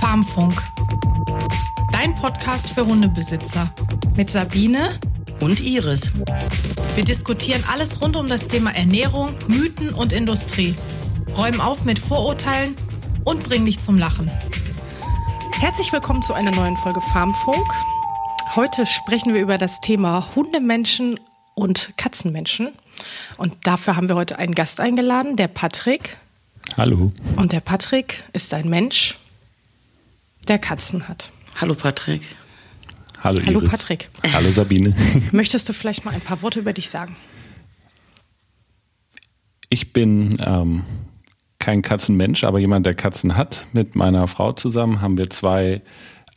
Farmfunk. Dein Podcast für Hundebesitzer. Mit Sabine und Iris. Wir diskutieren alles rund um das Thema Ernährung, Mythen und Industrie. Räumen auf mit Vorurteilen und bringen dich zum Lachen. Herzlich willkommen zu einer neuen Folge Farmfunk. Heute sprechen wir über das Thema Hundemenschen und Katzenmenschen. Und dafür haben wir heute einen Gast eingeladen, der Patrick. Hallo. Und der Patrick ist ein Mensch, der Katzen hat. Hallo Patrick. Hallo Iris. Hallo Patrick. Hallo Sabine. Möchtest du vielleicht mal ein paar Worte über dich sagen? Ich bin ähm, kein Katzenmensch, aber jemand, der Katzen hat. Mit meiner Frau zusammen haben wir zwei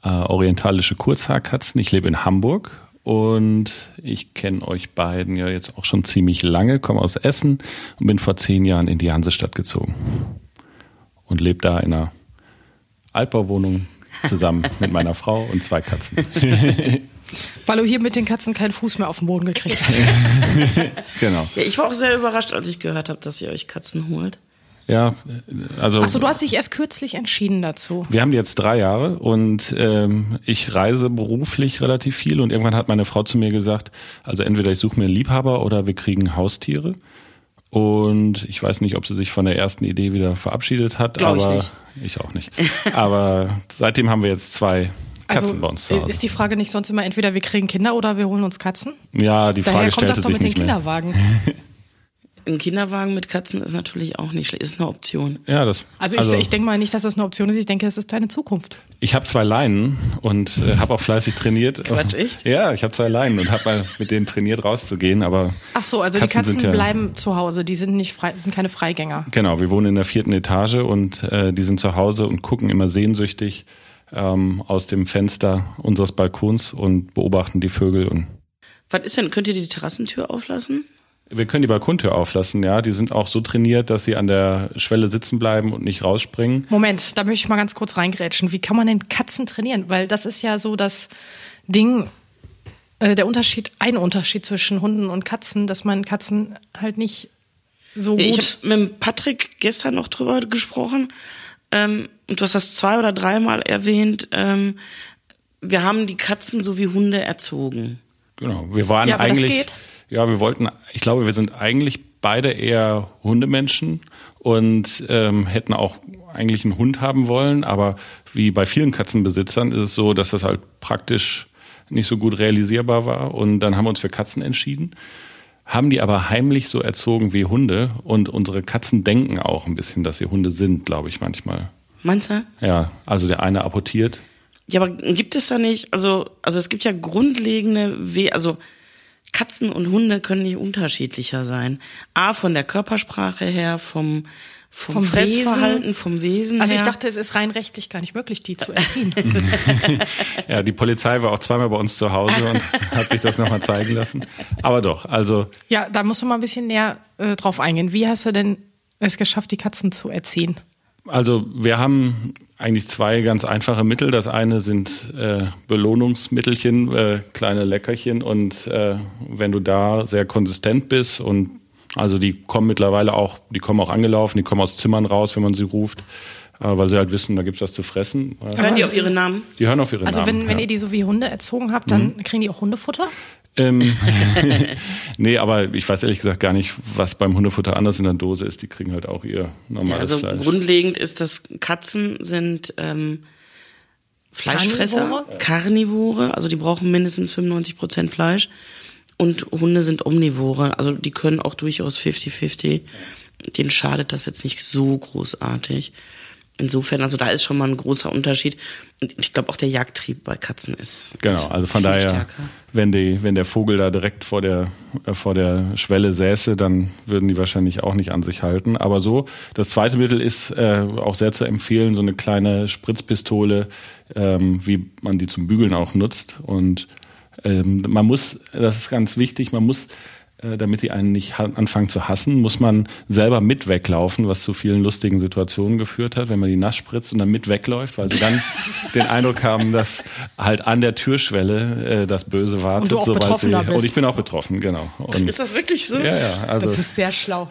äh, orientalische Kurzhaarkatzen. Ich lebe in Hamburg und ich kenne euch beiden ja jetzt auch schon ziemlich lange, komme aus Essen und bin vor zehn Jahren in die Hansestadt gezogen und lebe da in einer Altbauwohnung zusammen mit meiner Frau und zwei Katzen. Weil du hier mit den Katzen keinen Fuß mehr auf den Boden gekriegt hast. genau. Ja, ich war auch sehr überrascht, als ich gehört habe, dass ihr euch Katzen holt. Ja, also. Achso, du hast dich erst kürzlich entschieden dazu. Wir haben jetzt drei Jahre und ähm, ich reise beruflich relativ viel und irgendwann hat meine Frau zu mir gesagt, also entweder ich suche mir einen Liebhaber oder wir kriegen Haustiere. Und ich weiß nicht, ob sie sich von der ersten Idee wieder verabschiedet hat, Glaub aber ich, nicht. ich auch nicht. aber seitdem haben wir jetzt zwei Katzen also, bei uns zu Hause. Ist die Frage nicht sonst immer entweder wir kriegen Kinder oder wir holen uns Katzen? ja, die Daher Frage kommt stellte das doch sich mit den nicht mehr. Kinderwagen. Ein Kinderwagen mit Katzen ist natürlich auch nicht schlecht, ist eine Option. Ja, das. Also, ich, ich denke mal nicht, dass das eine Option ist. Ich denke, das ist deine Zukunft. Ich habe zwei Leinen und äh, habe auch fleißig trainiert. Quatsch, echt? Ja, ich habe zwei Leinen und habe mal mit denen trainiert rauszugehen, aber Ach so, also Katzen die Katzen sind ja- bleiben zu Hause. Die sind nicht frei, sind keine Freigänger. genau, wir wohnen in der vierten Etage und äh, die sind zu Hause und gucken immer sehnsüchtig ähm, aus dem Fenster unseres Balkons und beobachten die Vögel und Was ist denn, könnt ihr die Terrassentür auflassen? Wir können die Balkontür auflassen, ja. Die sind auch so trainiert, dass sie an der Schwelle sitzen bleiben und nicht rausspringen. Moment, da möchte ich mal ganz kurz reingrätschen. Wie kann man denn Katzen trainieren? Weil das ist ja so das Ding, äh, der Unterschied, ein Unterschied zwischen Hunden und Katzen, dass man Katzen halt nicht so Ich gut. habe mit Patrick gestern noch drüber gesprochen ähm, und du hast das zwei oder dreimal erwähnt. Ähm, wir haben die Katzen so wie Hunde erzogen. Genau. Wir waren Ja, aber das eigentlich. geht. Ja, wir wollten, ich glaube, wir sind eigentlich beide eher Hundemenschen und ähm, hätten auch eigentlich einen Hund haben wollen, aber wie bei vielen Katzenbesitzern ist es so, dass das halt praktisch nicht so gut realisierbar war und dann haben wir uns für Katzen entschieden, haben die aber heimlich so erzogen wie Hunde und unsere Katzen denken auch ein bisschen, dass sie Hunde sind, glaube ich manchmal. Meinst du? Ja, also der eine apportiert. Ja, aber gibt es da nicht, also, also es gibt ja grundlegende, We also Katzen und Hunde können nicht unterschiedlicher sein. A, von der Körpersprache her, vom, vom, Vom Fressverhalten, vom Wesen Also her. ich dachte, es ist rein rechtlich gar nicht möglich, die zu erziehen. Ja, die Polizei war auch zweimal bei uns zu Hause und hat sich das nochmal zeigen lassen. Aber doch, also ja, da musst du mal ein bisschen näher äh, drauf eingehen. Wie hast du denn es geschafft, die Katzen zu erziehen? Also wir haben eigentlich zwei ganz einfache Mittel. Das eine sind äh, Belohnungsmittelchen, äh, kleine Leckerchen. Und äh, wenn du da sehr konsistent bist und also die kommen mittlerweile auch, die kommen auch angelaufen, die kommen aus Zimmern raus, wenn man sie ruft, äh, weil sie halt wissen, da gibt's was zu fressen. Hören die auf ihre Namen? die hören auf ihre Also Namen. wenn, wenn ja. ihr die so wie Hunde erzogen habt, dann kriegen die auch Hundefutter? Ähm, nee, aber ich weiß ehrlich gesagt gar nicht, was beim Hundefutter anders in der Dose ist. Die kriegen halt auch ihr Ja, normales also Fleisch. grundlegend ist das, Katzen sind ähm, Fleischfresser, Karnivore? Karnivore, also die brauchen mindestens 95 Prozent Fleisch. Und Hunde sind Omnivore, also die können auch durchaus 50-50. Denen schadet das jetzt nicht so großartig. Insofern, also da ist schon mal ein großer Unterschied. Und ich glaube auch der Jagdtrieb bei Katzen ist. Genau, also von daher, stärker. wenn, die, wenn der Vogel da direkt vor der, äh, vor der Schwelle säße, dann würden die wahrscheinlich auch nicht an sich halten. Aber so, das zweite Mittel ist äh, auch sehr zu empfehlen, so eine kleine Spritzpistole, ähm, wie man die zum Bügeln auch nutzt. Und ähm, man muss, das ist ganz wichtig, man muss damit die einen nicht anfangen zu hassen, muss man selber mit weglaufen, was zu vielen lustigen Situationen geführt hat, wenn man die nass spritzt und dann mit wegläuft, weil sie dann den Eindruck haben, dass halt an der Türschwelle äh, das Böse wartet. Und du auch sobald sie, bist. Und ich bin auch betroffen, genau. Und, Ist das wirklich so? ja, ja, also Das ist sehr schlau.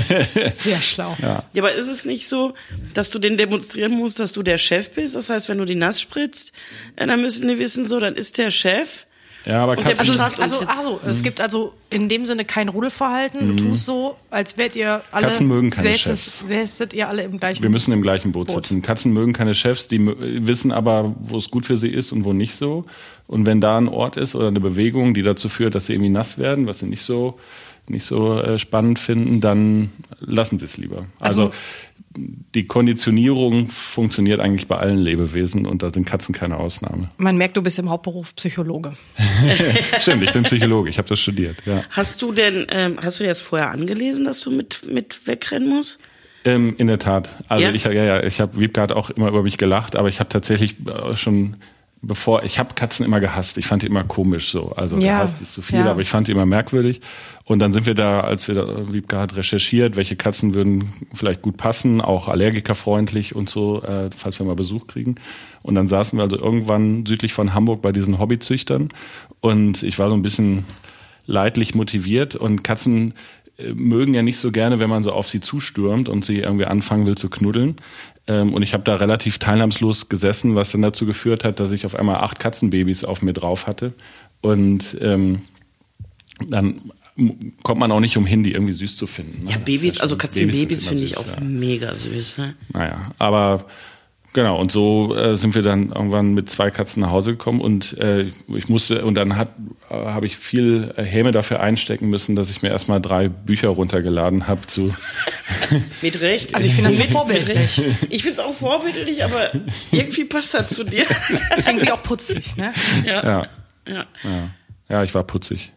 sehr schlau. Ja, aber ist es nicht so, dass du den demonstrieren musst, dass du der Chef bist? Das heißt, wenn du die nass spritzt, äh, dann müssen die wissen, so, dann ist der Chef. Ja, aber Und der Katzen, Also, es, bestraft uns also, also es gibt also in dem Sinne kein Rudelverhalten. Du tust so, als wärt ihr alle Katzen mögen keine säßes- Chefs. säßet ihr alle im gleichen wir müssen im gleichen Boot, Boot. sitzen. Katzen mögen keine Chefs, die wissen aber, wo es gut für sie ist und wo nicht so. Und wenn da ein Ort ist oder eine Bewegung, die dazu führt, dass sie irgendwie nass werden, was sie nicht so nicht so äh, spannend finden, dann lassen sie es lieber. Also, die Konditionierung funktioniert eigentlich bei allen Lebewesen und da sind Katzen keine Ausnahme. Man merkt, du bist im Hauptberuf Psychologe. Stimmt, ich bin Psychologe, ich habe das studiert. Ja. Hast du denn, ähm, hast du dir das vorher angelesen, dass du mit, mit wegrennen musst? Ähm, in der Tat. Also Ja? ich ja, ja, ich habe Wiebke hat auch immer über mich gelacht, aber ich habe tatsächlich äh, schon bevor ich habe Katzen immer gehasst. Ich fand die immer komisch so. Also Ja, gehasst ist zu viel, ja. aber ich fand die immer merkwürdig. Und dann sind wir da, als wir da, Wiebke hat recherchiert, welche Katzen würden vielleicht gut passen, auch allergikerfreundlich und so, äh, falls wir mal Besuch kriegen. Und dann saßen wir also irgendwann südlich von Hamburg bei diesen Hobbyzüchtern und ich war so ein bisschen leidlich motiviert und Katzen äh, mögen ja nicht so gerne, wenn man so auf sie zustürmt und sie irgendwie anfangen will zu knuddeln. Ähm, und ich habe da relativ teilnahmslos gesessen, was dann dazu geführt hat, dass ich auf einmal acht Katzenbabys auf mir drauf hatte. Und ähm, dann kommt man auch nicht umhin, die irgendwie süß zu finden. ne? Ja, Das Babys, also Katzenbabys finde ich auch ja. mega süß. Ne? Naja, aber genau, und so äh, sind wir dann irgendwann mit zwei Katzen nach Hause gekommen und äh, ich musste, und dann hat äh, habe ich viel äh, Häme dafür einstecken müssen, dass ich mir erstmal drei Bücher runtergeladen habe zu Mit Recht. Also ich finde das Mit- vorbildlich. Ich finde es auch vorbildlich, aber irgendwie passt das zu dir. Ist irgendwie auch putzig, ne? ja. ja, ja. ja, ja, ich war putzig.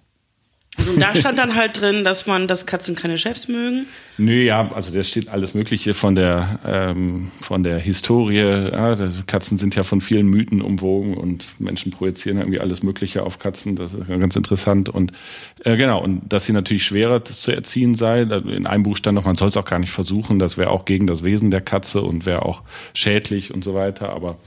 So, und da stand dann halt drin, dass man, dass Katzen keine Chefs mögen. Nö, ja, also da steht alles Mögliche von der ähm, von der Historie. Ja, Katzen sind ja von vielen Mythen umwogen und Menschen projizieren irgendwie alles Mögliche auf Katzen. Das ist ganz interessant und äh, genau und dass sie natürlich schwerer zu erziehen sei. In einem Buch stand noch, man soll es auch gar nicht versuchen. Das wäre auch gegen das Wesen der Katze und wäre auch schädlich und so weiter. Aber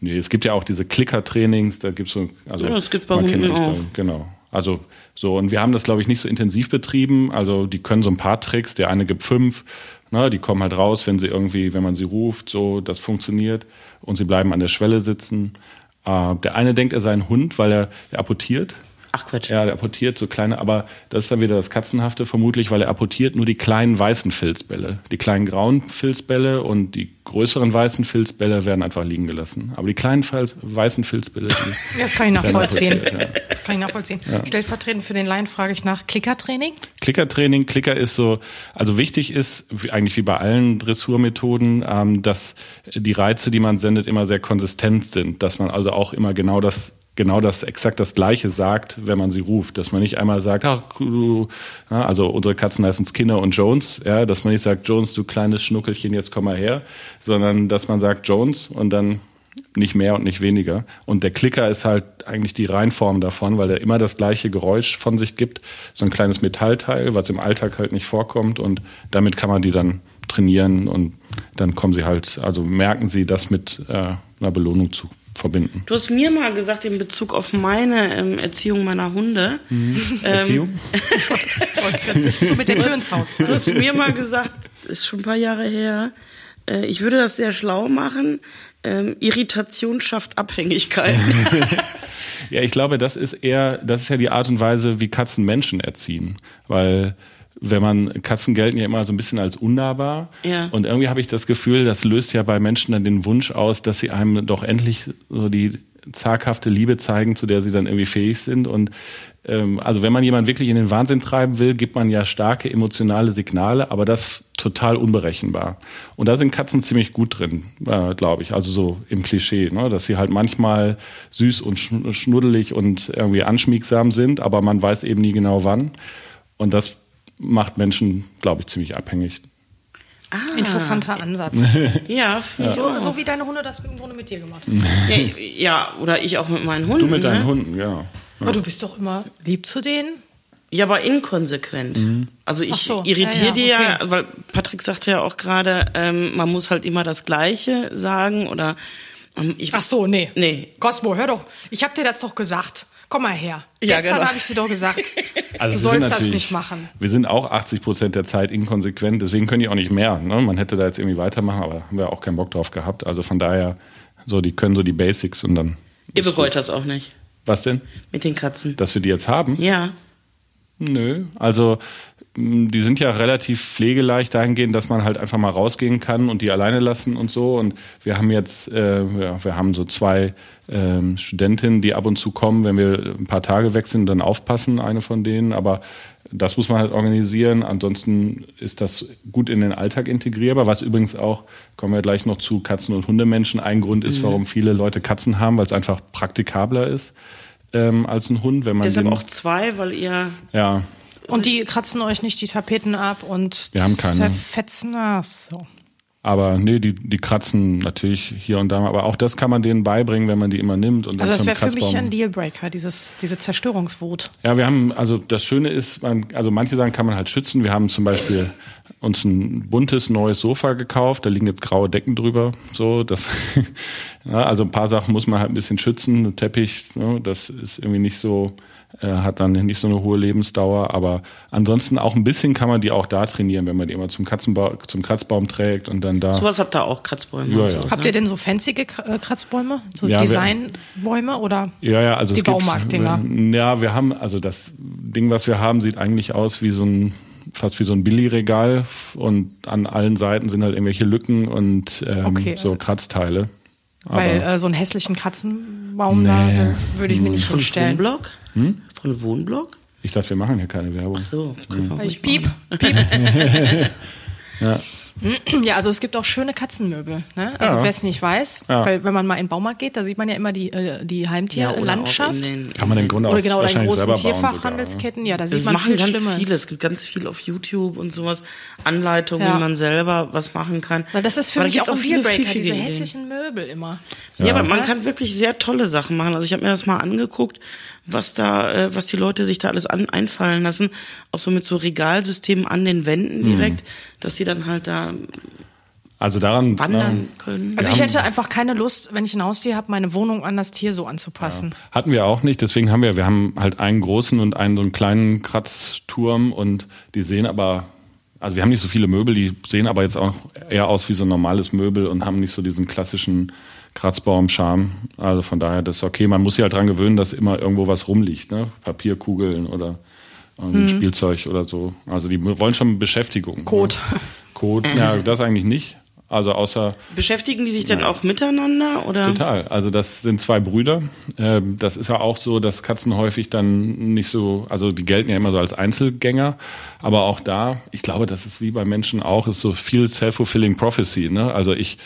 nee, es gibt ja auch diese Clicker-Trainings. Da gibt's so also Ja, das gibt's bei Hunden auch. bei- Genau. Also so, und wir haben das, glaube ich, nicht so intensiv betrieben. Also die können so ein paar Tricks. Der eine gibt fünf, ne, die kommen halt raus, wenn sie irgendwie, wenn man sie ruft, so, das funktioniert. Und sie bleiben an der Schwelle sitzen. Äh, der eine denkt, er sei ein Hund, weil er, er apportiert. Ach Quatsch. Ja, der apportiert so kleine, aber das ist dann wieder das Katzenhafte vermutlich, weil er apportiert nur die kleinen weißen Filzbälle. Die kleinen grauen Filzbälle und die größeren weißen Filzbälle werden einfach liegen gelassen. Aber die kleinen weißen Filzbälle, Das kann ich nachvollziehen. ja. Das kann ich nachvollziehen. Stellvertretend für den Laien frage ich nach Klickertraining. Klickertraining, Klicker ist so, also wichtig ist, eigentlich wie bei allen Dressurmethoden, ähm, dass die Reize, die man sendet, immer sehr konsistent sind. Dass man also auch immer genau das, genau das, exakt das Gleiche sagt, wenn man sie ruft. Dass man nicht einmal sagt, ach, du, ja, also unsere Katzen heißen Skinner und Jones, ja, dass man nicht sagt, Jones, du kleines Schnuckelchen, jetzt komm mal her, sondern dass man sagt Jones und dann nicht mehr und nicht weniger. Und der Klicker ist halt eigentlich die Reinform davon, weil er immer das gleiche Geräusch von sich gibt. So ein kleines Metallteil, was im Alltag halt nicht vorkommt. Und damit kann man die dann trainieren und dann kommen sie halt, also merken sie das mit äh, einer Belohnung zu verbinden. Du hast mir mal gesagt, in Bezug auf meine ähm, Erziehung meiner Hunde, Erziehung? So mit der Tür ins Haus. du hast mir mal gesagt, ist schon ein paar Jahre her, äh, ich würde das sehr schlau machen. Ähm, Irritation schafft Abhängigkeit. Ja, ich glaube, das ist eher, das ist ja die Art und Weise, wie Katzen Menschen erziehen. Weil wenn man, Katzen gelten ja immer so ein bisschen als unnahbar. Ja. Und irgendwie habe ich das Gefühl, das löst ja bei Menschen dann den Wunsch aus, dass sie einem doch endlich so die zaghafte Liebe zeigen, zu der sie dann irgendwie fähig sind. Und ähm, also wenn man jemanden wirklich in den Wahnsinn treiben will, gibt man ja starke emotionale Signale, aber das total unberechenbar. Und da sind Katzen ziemlich gut drin, äh, glaube ich. Also so im Klischee, ne? dass sie halt manchmal süß und schn- schnuddelig und irgendwie anschmiegsam sind, aber man weiß eben nie genau wann. Und das macht Menschen, glaube ich, ziemlich abhängig. Interessanter Ansatz. ja, ich So, wie deine Hunde das im Grunde mit dir gemacht haben. Ja, ja, oder ich auch mit meinen Hunden. Du mit deinen ne? Hunden, ja. Aber du bist doch immer lieb zu denen. Ja, aber inkonsequent. Mhm. Also ich so, irritiere ja, dir ja, ja, weil Patrick sagte ja auch gerade, ähm, man muss halt immer das Gleiche sagen oder ähm, ich, Ach so, nee. Nee. Cosmo, hör doch. Ich hab dir das doch gesagt. Komm mal her. Ja, Gestern genau. habe ich dir doch gesagt. Also du sollst das nicht machen. Wir sind auch 80 Prozent der Zeit inkonsequent, deswegen können die auch nicht mehr. Ne? Man hätte da jetzt irgendwie weitermachen, aber haben wir auch keinen Bock drauf gehabt. Also von daher, so die können so die Basics und dann. ihr bereut gut. das auch nicht Was denn? mit den Katzen. Dass wir die jetzt haben? Ja. Nö, also die sind ja relativ pflegeleicht dahingehend, dass man halt einfach mal rausgehen kann und die alleine lassen und so. Und wir haben jetzt, äh, ja, wir haben so zwei ähm, Studentinnen, die ab und zu kommen, wenn wir ein paar Tage weg sind, dann aufpassen, eine von denen. Aber das muss man halt organisieren. Ansonsten ist das gut in den Alltag integrierbar, was übrigens auch, kommen wir gleich noch zu Katzen- und Hundemenschen, ein Grund ist, warum viele Leute Katzen haben, weil es einfach praktikabler ist ähm, als ein Hund, wenn man Deshalb den, auch zwei, weil ihr ja, Und die kratzen euch nicht die Tapeten ab und Wir haben keine. zerfetzen. Ach so. Aber nee, die, die kratzen natürlich hier und da mal. Aber auch das kann man denen beibringen, wenn man die immer nimmt. Und Also das wäre für mich ein Dealbreaker, dieses, diese Zerstörungswut. Ja, wir haben, also das Schöne ist, man, also manche Sachen kann man halt schützen. Wir haben zum Beispiel uns ein buntes neues Sofa gekauft, da liegen jetzt graue Decken drüber. So, das, ja, also ein paar Sachen muss man halt ein bisschen schützen. Ein Teppich, ne, das ist irgendwie nicht so, äh, hat dann nicht so eine hohe Lebensdauer. Aber ansonsten auch ein bisschen kann man die auch da trainieren, wenn man die immer zum Katzenba zum Kratzbaum trägt und dann da. sowas habt ihr auch Kratzbäume. Ja, ja. so, Habt ne? ihr denn so fancy äh, Kratzbäume? So Ja, Designbäume oder? Ja, ja, also Die Baumarktdinger. Ja, wir haben, also das Ding, was wir haben, sieht eigentlich aus wie so ein, fast wie so ein Billigregal und an allen Seiten sind halt irgendwelche Lücken und ähm, Okay. so Kratzteile. Aber Weil äh, so einen hässlichen Katzenbaum da, Nee. da würde ich mir nicht. Wohnblock? Hm? Von Wohnblock? ich dachte, wir machen hier keine Werbung. So, können wir Ich piep, piep. Ja. Ja, also es gibt auch schöne Katzenmöbel. Ne? Also Ja. wer es nicht weiß, Ja. weil wenn man mal in den Baumarkt geht, da sieht man ja immer die, äh, die Ja, oder Heimtierlandschaft. in den- Kann man im Grunde oder auch genau, in wahrscheinlich großen selber bauen sogar, ne? Tierfachhandelsketten. Ja, da sieht Das man machen viel ganz Schlimmes. viele. Es gibt ganz viel auf YouTube und sowas. Anleitungen, Ja. wie man selber was machen kann. Weil das ist für da mich auch ein viele Dealbreaker, pfiffige diese Ideen. hässlichen Möbel immer. Ja, aber man Ja. kann wirklich sehr tolle Sachen machen. Also ich habe mir das mal angeguckt, was da, äh, was die Leute sich da alles an, einfallen lassen. Auch so mit so Regalsystemen an den Wänden direkt, dass sie dann halt da Also daran wandern können. Also ich hätte einfach keine Lust, wenn ich ein Haustier habe, meine Wohnung an das Tier so anzupassen. Hatten wir auch nicht, deswegen haben wir, wir haben halt einen großen und einen so einen kleinen Kratzturm und die sehen aber, also wir haben nicht so viele Möbel, die sehen aber jetzt auch eher aus wie so ein normales Möbel und haben nicht so diesen klassischen Kratzbaum-Charme. Also von daher, das ist okay. Man muss sich halt dran gewöhnen, dass immer irgendwo was rumliegt, ne? Papierkugeln oder ein Spielzeug oder so. Also die wollen schon Beschäftigung. Kot. Ne? Kot, ja, das eigentlich nicht. Also außer Beschäftigen die sich denn auch miteinander oder? Total. Also das sind zwei Brüder. Ähm, Das ist ja auch so, dass Katzen häufig dann nicht so, also die gelten ja immer so als Einzelgänger, aber auch da, ich glaube, das ist wie bei Menschen auch, ist so viel self-fulfilling prophecy. Ne? Also ich,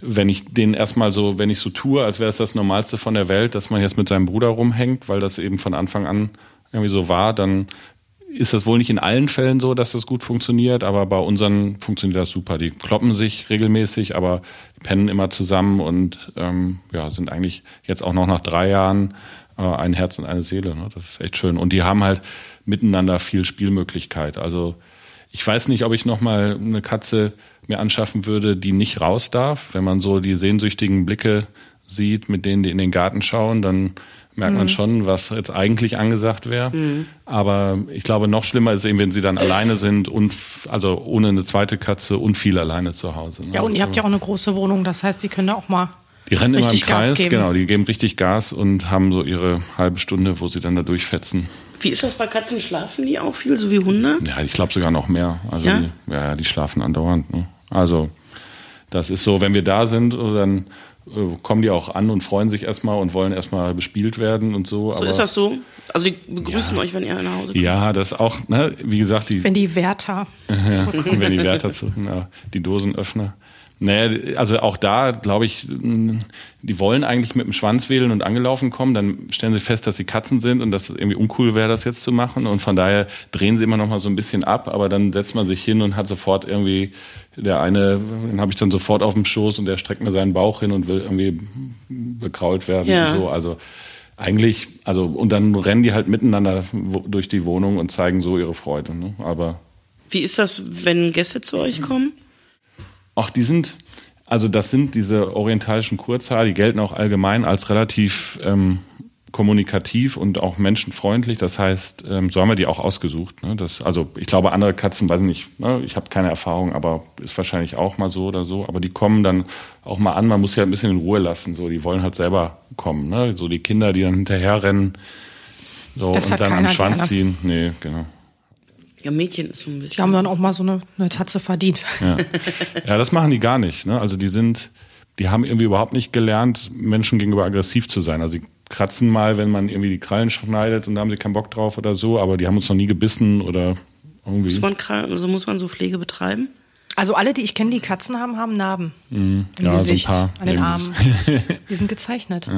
wenn ich den erstmal so, wenn ich so tue, als wäre es das Normalste von der Welt, dass man jetzt mit seinem Bruder rumhängt, weil das eben von Anfang an irgendwie so war, dann ist das wohl nicht in allen Fällen so, dass das gut funktioniert, aber bei unseren funktioniert das super. Die kloppen sich regelmäßig, aber pennen immer zusammen und ähm, ja, sind eigentlich jetzt auch noch nach drei Jahren äh, ein Herz und eine Seele. Ne? Das ist echt schön. Und die haben halt miteinander viel Spielmöglichkeit. Also ich weiß nicht, ob ich noch mal eine Katze mir anschaffen würde, die nicht raus darf. Wenn man so die sehnsüchtigen Blicke sieht, mit denen die in den Garten schauen, dann merkt man schon, was jetzt eigentlich angesagt wäre. Aber ich glaube, noch schlimmer ist eben, wenn sie dann alleine sind und also ohne eine zweite Katze und viel alleine zu Hause. ne? Ja, und ihr habt ja auch eine große Wohnung, das heißt, die können da auch mal Die rennen immer im richtig Gas Kreis, genau, die geben richtig Gas und haben so ihre halbe Stunde, wo sie dann da durchfetzen. Wie ist das bei Katzen? Schlafen die auch viel, so wie Hunde? Ja, ich glaube sogar noch mehr. Also Ja? Die, ja, die schlafen andauernd. Ne? Also das ist so, wenn wir da sind, dann äh, kommen die auch an und freuen sich erstmal und wollen erstmal bespielt werden und so. So ist das so? Also die begrüßen Ja. euch, wenn ihr nach Hause kommt? Ja, das auch, ne, wie gesagt, die, wenn die Wärter ja, wenn die Wärter zu, ja, die Dosenöffner. Naja, also auch da, glaube ich, mh, die wollen eigentlich mit dem Schwanz wedeln und angelaufen kommen, dann stellen sie fest, dass sie Katzen sind und dass es irgendwie uncool wäre, das jetzt zu machen. Und von daher drehen sie immer noch mal so ein bisschen ab, aber dann setzt man sich hin und hat sofort irgendwie, der eine, den habe ich dann sofort auf dem Schoß und der streckt mir seinen Bauch hin und will irgendwie bekrault werden Ja. und so. Also eigentlich, also und dann rennen die halt miteinander durch die Wohnung und zeigen so ihre Freude. Ne? Aber Wie ist das, wenn Gäste zu euch kommen? Ach, die sind, also das sind diese orientalischen Kurzhaare, die gelten auch allgemein als relativ ähm, kommunikativ und auch menschenfreundlich. Das heißt, ähm, so haben wir die auch ausgesucht. Ne? Das, also ich glaube, andere Katzen, weiß ich nicht, ne? ich habe keine Erfahrung, aber ist wahrscheinlich auch mal so oder so. Aber die kommen dann auch mal an, man muss ja ein bisschen in Ruhe lassen. So, die wollen halt selber kommen. Ne? So die Kinder, die dann hinterherrennen so, Das und dann am Schwanz gerne. ziehen. Nee, genau. Ja, Mädchen ist so ein Die bisschen. haben dann auch mal so eine, eine Tatze verdient. Ja. ja, das machen die gar nicht. Ne? Also die sind, die haben irgendwie überhaupt nicht gelernt, Menschen gegenüber aggressiv zu sein. Also sie kratzen mal, wenn man irgendwie die Krallen schneidet und da haben sie keinen Bock drauf oder so, aber die haben uns noch nie gebissen oder irgendwie. Muss man, also muss man so Pflege betreiben? Also alle, die ich kenne, die Katzen haben, haben Narben im ja, so ein Gesicht, paar an den. Armen. Die sind gezeichnet.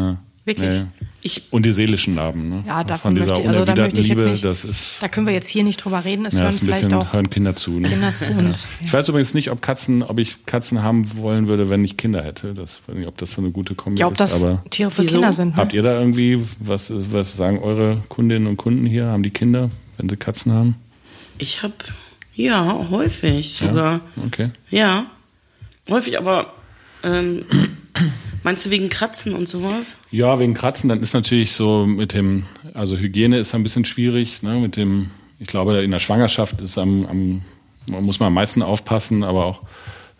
Wirklich. Nee. Ich, Und die seelischen Narben. Ne? Ja, davon Von dieser möchte ich- also da unerwiderten möchte ich jetzt Liebe, nicht- das ist, Da können wir jetzt hier nicht drüber reden. Es ja, hören ist ein vielleicht bisschen, auch hören Kinder zu. Ne? Kinder zu. Und, Ich weiß übrigens nicht, ob Katzen, ob ich Katzen haben wollen würde, wenn ich Kinder hätte. Das weiß nicht, ob das so eine gute Kombi ja, ob ist. das aber Tiere für Wieso? Kinder sind. Ne? Habt ihr da irgendwie, was, was sagen eure Kundinnen und Kunden hier? Haben die Kinder, wenn sie Katzen haben? ich habe, ja, häufig sogar. Ja? Okay. Ja, häufig, aber ähm, meinst du wegen Kratzen und sowas? Ja, wegen Kratzen, dann ist natürlich so mit dem, also Hygiene ist ein bisschen schwierig, ne, mit dem, ich glaube, in der Schwangerschaft ist am, am man muss man am meisten aufpassen, aber auch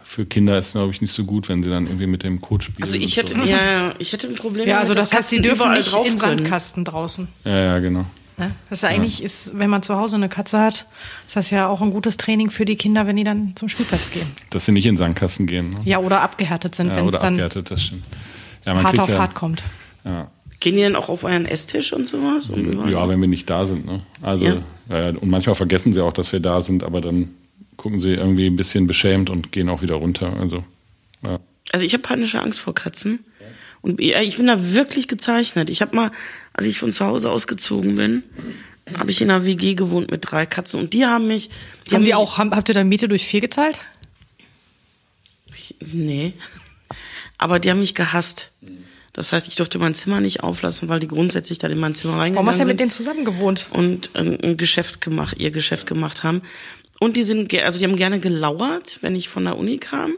für Kinder ist, glaube ich, nicht so gut, wenn sie dann irgendwie mit dem Kot spielen. Also ich hätte, so. ja, ich hätte ein Problem Ja, also das dass heißt, sie dürfen nicht drauf in. Sandkasten draußen. Ja, ja, genau. Ne? Das ist ja eigentlich, ist, wenn man zu Hause eine Katze hat, ist das ja auch ein gutes Training für die Kinder, wenn die dann zum Spielplatz gehen. Dass sie nicht in Sandkasten gehen. Ne? Ja, oder abgehärtet sind, Ja, wenn es dann abgehärtet, das stimmt. Ja, man hart auf ja, hart kommt. Ja. Gehen die denn auch auf euren Esstisch und sowas? Und überall? ja, wenn wir nicht da sind. Ne? Also. Ja, und manchmal vergessen sie auch, dass wir da sind, aber dann gucken sie irgendwie ein bisschen beschämt und gehen auch wieder runter. Also, ja. Also ich habe panische Angst vor Katzen. Und ich bin da wirklich gezeichnet. Ich habe mal, als ich von zu Hause ausgezogen bin, habe ich in einer WG gewohnt mit drei Katzen und die haben mich. Die haben die mich, auch, haben, habt ihr dann Miete durch vier geteilt? Nee. Aber die haben mich gehasst. Das heißt, ich durfte mein Zimmer nicht auflassen, weil die grundsätzlich dann in mein Zimmer reingegangen Warum hast du ja mit denen zusammen gewohnt? und ähm, ein Geschäft gemacht, ihr Geschäft gemacht haben. Und die sind, also die haben gerne gelauert, wenn ich von der Uni kam,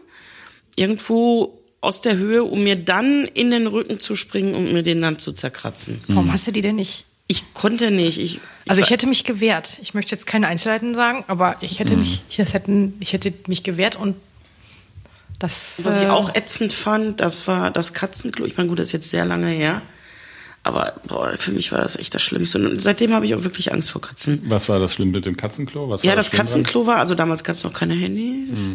irgendwo aus der Höhe, um mir dann in den Rücken zu springen und mir den dann zu zerkratzen. Warum hast du die denn nicht? Ich konnte nicht. Ich, Also ich hätte mich gewehrt. Ich möchte jetzt keine Einzelheiten sagen, aber ich hätte mich, ich, das hätten, ich hätte mich gewehrt und das. was ich äh, auch ätzend fand, das war das Katzenklo. Ich meine, gut, das ist jetzt sehr lange her. Aber boah, für mich war das echt das Schlimmste. Und seitdem habe ich auch wirklich Angst vor Katzen. Was war das schlimm mit dem Katzenklo? Was Ja, das dran? Katzenklo war, also damals gab es noch keine Handys. Mhm.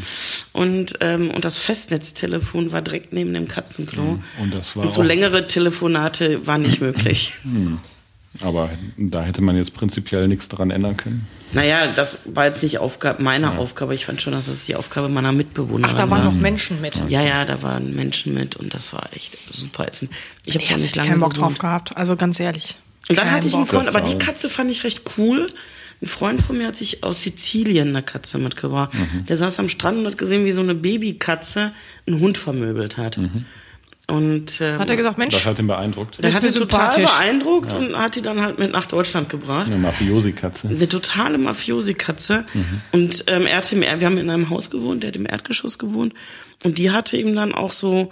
Und, ähm, und das Festnetztelefon war direkt neben dem Katzenklo. Mhm. Und das war Und so längere Telefonate waren nicht möglich. Aber da hätte man jetzt prinzipiell nichts dran ändern können. naja, das war jetzt nicht Aufgabe, meine Aufgabe. Ich fand schon, dass das die Aufgabe meiner Mitbewohner Ach, da waren noch Menschen mit. Ja, ja, da waren Menschen mit und das war echt super ätzend. Ich habe Ich da nicht lange keinen Bock gewohnt. drauf gehabt. Also ganz ehrlich. Und dann hatte ich einen Bock. Freund, aber die. Katze fand ich recht cool. Ein Freund von mir hat sich aus Sizilien eine Katze mitgebracht. Mhm. Der saß am Strand und hat gesehen, wie so eine Babykatze einen Hund vermöbelt hat. Mhm. Und ähm, Hat er gesagt, Mensch, Das hat ihn beeindruckt. ist hat mir ihn total beeindruckt und hat die dann halt mit nach Deutschland gebracht. Eine Mafiosi-Katze. Eine totale Mafiosi-Katze. Und ähm, er hatte im, wir haben in einem Haus gewohnt, der hat im Erdgeschoss gewohnt. Und die hatte ihm dann auch so,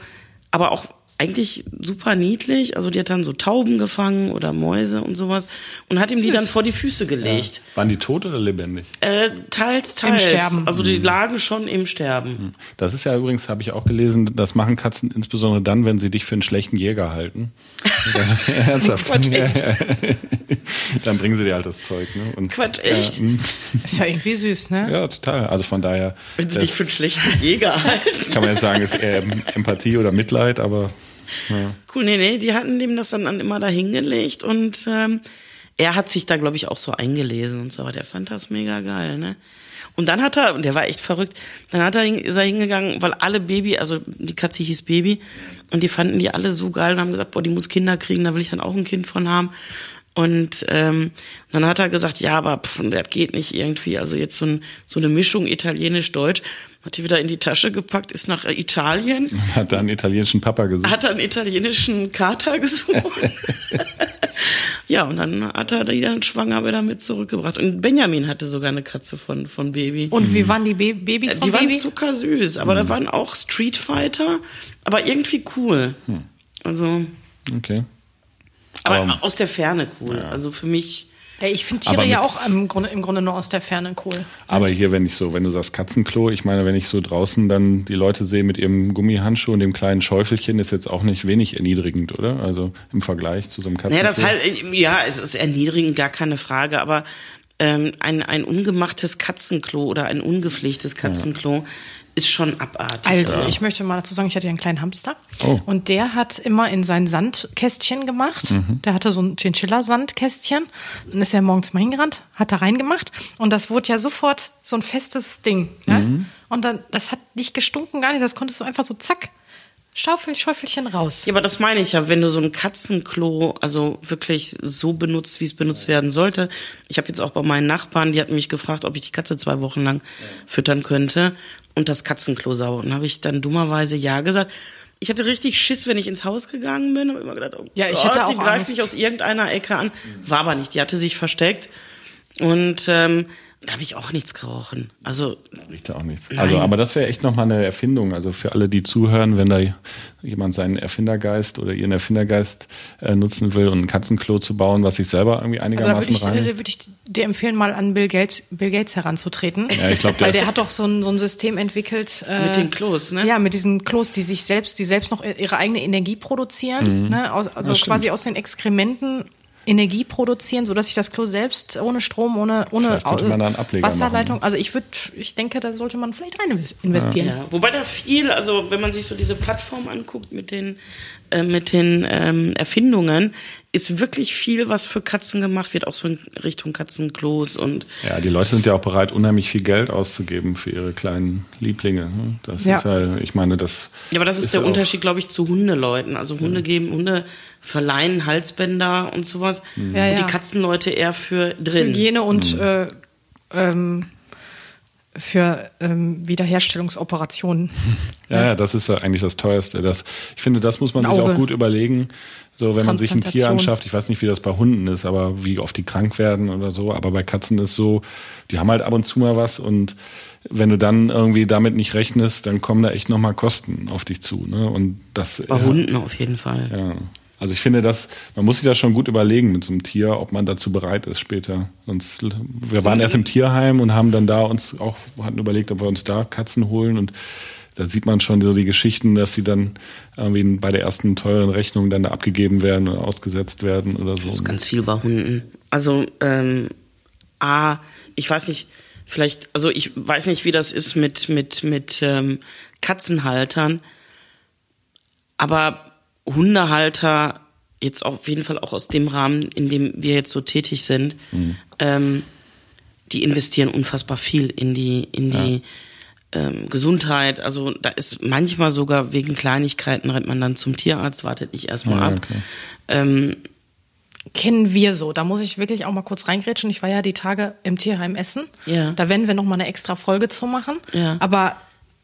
aber auch eigentlich super niedlich. Also die hat dann so Tauben gefangen oder Mäuse und sowas. Und hat ihm die dann vor die Füße gelegt. Waren die tot oder lebendig? Äh, teils, teils. Sterben. Also die lagen schon im Sterben. Das ist ja übrigens, habe ich auch gelesen, das machen Katzen insbesondere dann, wenn sie dich für einen schlechten Jäger halten. Ernsthaft. Quatsch, echt? dann bringen sie dir halt das Zeug. Ne? Und, Quatsch, echt? Ja, mm, ist ja irgendwie süß, ne? ja, total. Also von daher Wenn sie dich für einen schlechten Jäger halten. kann man jetzt sagen, ist eher Empathie oder Mitleid, aber Cool, nee, nee, die hatten dem das dann immer da hingelegt und ähm, er hat sich da, glaube ich, auch so eingelesen und so, aber der fand das mega geil, ne? Und dann hat er, und der war echt verrückt, dann hat er, ist er hingegangen, weil alle Baby, also die Katze hieß Baby, und die fanden die alle so geil und haben gesagt, boah, die muss Kinder kriegen, da will ich dann auch ein Kind von haben. Und ähm, dann hat er gesagt, ja, aber pff, das geht nicht irgendwie. Also jetzt so, ein, so eine Mischung italienisch-deutsch. Hat die wieder in die Tasche gepackt, ist nach Italien, hat da einen italienischen Papa gesucht. hat einen italienischen Kater gesucht. Ja, und dann hat er die dann schwanger wieder mit zurückgebracht. Und Benjamin hatte sogar eine Katze von, von Baby. Und wie waren die Ba- Babys Äh, vom die waren Baby? zuckersüß, aber da waren auch Street Fighter, aber irgendwie cool. Also, Okay. Aber Aber- aus der Ferne cool. Also für mich, Ja, ich finde Tiere ja mit- auch im Grunde, im Grunde nur aus der Ferne cool. Aber hier, wenn ich so, wenn du sagst Katzenklo, ich meine, wenn ich so draußen dann die Leute sehe mit ihrem Gummihandschuh und dem kleinen Schäufelchen, ist jetzt auch nicht wenig erniedrigend, oder? Also im Vergleich zu so einem Katzenklo. naja, das halt, ja, es ist erniedrigend, gar keine Frage, aber ähm, ein, ein ungemachtes Katzenklo oder ein ungepflegtes Katzenklo ist schon abartig. Also, ich möchte mal dazu sagen, ich hatte ja einen kleinen Hamster. Oh. Und der hat immer in sein Sandkästchen gemacht. Der hatte so ein Chinchilla-Sandkästchen. Dann ist er morgens mal hingerannt, hat da reingemacht. Und das wurde ja sofort so ein festes Ding. Ne? Und dann, das hat nicht gestunken, gar nicht. Das konntest du einfach so zack, Schaufel, Schäufelchen raus. Ja, aber das meine ich ja, wenn du so ein Katzenklo also wirklich so benutzt, wie es benutzt werden sollte. Ich habe jetzt auch bei meinen Nachbarn, die hatten mich gefragt, ob ich die Katze zwei Wochen lang füttern könnte und das Katzenklo sauber. Und habe ich dann dummerweise ja gesagt. Ich hatte richtig Schiss, wenn ich ins Haus gegangen bin. Habe immer gedacht, oh Ja, ich Gott, hätte die auch greift Angst. mich aus irgendeiner Ecke an. War aber nicht. Die hatte sich versteckt und ähm, da habe ich auch nichts gerochen. Also Riecht ja auch nichts. Also, aber das wäre echt nochmal eine Erfindung. Also für alle, die zuhören, wenn da jemand seinen Erfindergeist oder ihren Erfindergeist äh, nutzen will, um ein Katzenklo zu bauen, was sich selber irgendwie Also da würde einigermaßen ich, äh, reinigt. würde ich dir empfehlen, mal an Bill Gates, Bill Gates heranzutreten. Ja, ich glaub, der Weil der hat doch so ein, so ein System entwickelt. Äh, Mit den Klos, ne? Ja, mit diesen Klos, die sich selbst, die selbst noch ihre eigene Energie produzieren. Ne? Aus, also quasi aus den Exkrementen Energie produzieren, sodass sich das Klo selbst ohne Strom, ohne, ohne Wasserleitung, machen, also ich würde, ich denke, da sollte man vielleicht rein investieren. Ja, wobei da viel, also wenn man sich so diese Plattform anguckt mit den, äh, mit den ähm, Erfindungen, ist wirklich viel, was für Katzen gemacht wird, auch so in Richtung Katzenklos und Ja, die Leute sind ja auch bereit, unheimlich viel Geld auszugeben für ihre kleinen Lieblinge. ne? Das Ja. ist ja, ich meine, das. ja, aber das ist, der ja auch- Unterschied, glaube ich, zu Hundeleuten. Also Hunde geben, Hunde verleihen Halsbänder und sowas. Ja, und die ja. Katzenleute eher für drin. Hygiene und Mhm. äh, ähm, für ähm, Wiederherstellungsoperationen. Ja, ja, das ist ja eigentlich das Teuerste. Das, ich finde, das muss man Ein sich auch gut überlegen. So, wenn man sich ein Tier anschafft, ich weiß nicht, wie das bei Hunden ist, aber wie oft die krank werden oder so, aber bei Katzen ist so, die haben halt ab und zu mal was und wenn du dann irgendwie damit nicht rechnest, dann kommen da echt nochmal Kosten auf dich zu. Ne? Und das, Bei ja, Hunden auf jeden Fall. Ja. Also ich finde das, man muss sich das schon gut überlegen mit so einem Tier, ob man dazu bereit ist später. Sonst, wir waren erst im Tierheim und haben dann da uns auch, hatten überlegt, ob wir uns da Katzen holen und da sieht man schon so die Geschichten, dass sie dann irgendwie bei der ersten teuren Rechnung dann da abgegeben werden oder ausgesetzt werden oder so. Das ist ganz viel bei Hunden. Also, ähm, A, ich weiß nicht, vielleicht, also ich weiß nicht, wie das ist mit, mit, mit ähm, Katzenhaltern, aber Hundehalter, jetzt auf jeden Fall auch aus dem Rahmen, in dem wir jetzt so tätig sind, ähm, die investieren unfassbar viel in die, in die ähm, Gesundheit. Also da ist manchmal sogar wegen Kleinigkeiten rennt man dann zum Tierarzt, wartet nicht erstmal Ja, ja, ab. klar. Ähm, Kennen wir so. Da muss ich wirklich auch mal kurz reingrätschen. Ich war ja die Tage im Tierheim Essen. Ja. Da werden wir noch mal eine extra Folge zu machen. Ja. Aber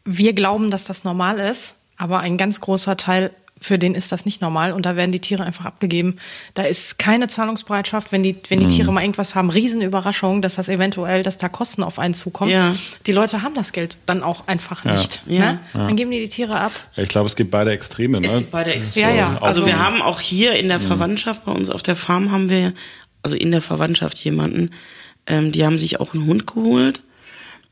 wir glauben, dass das normal ist. Aber ein ganz großer Teil, für den ist das nicht normal. Und da werden die Tiere einfach abgegeben. Da ist keine Zahlungsbereitschaft. Wenn die, wenn Mhm. die Tiere mal irgendwas haben, Riesenüberraschung, dass das eventuell, dass da Kosten auf einen zukommen. Ja. Die Leute haben das Geld dann auch einfach nicht. Ja. Ne? Dann geben die die Tiere ab. Ja, ich glaube, es gibt beide Extreme. Ne? Es gibt beide Extreme. Ja, ja. Also Also- wir haben auch hier in der Verwandtschaft, bei uns auf der Farm haben wir, also in der Verwandtschaft jemanden, ähm, die haben sich auch einen Hund geholt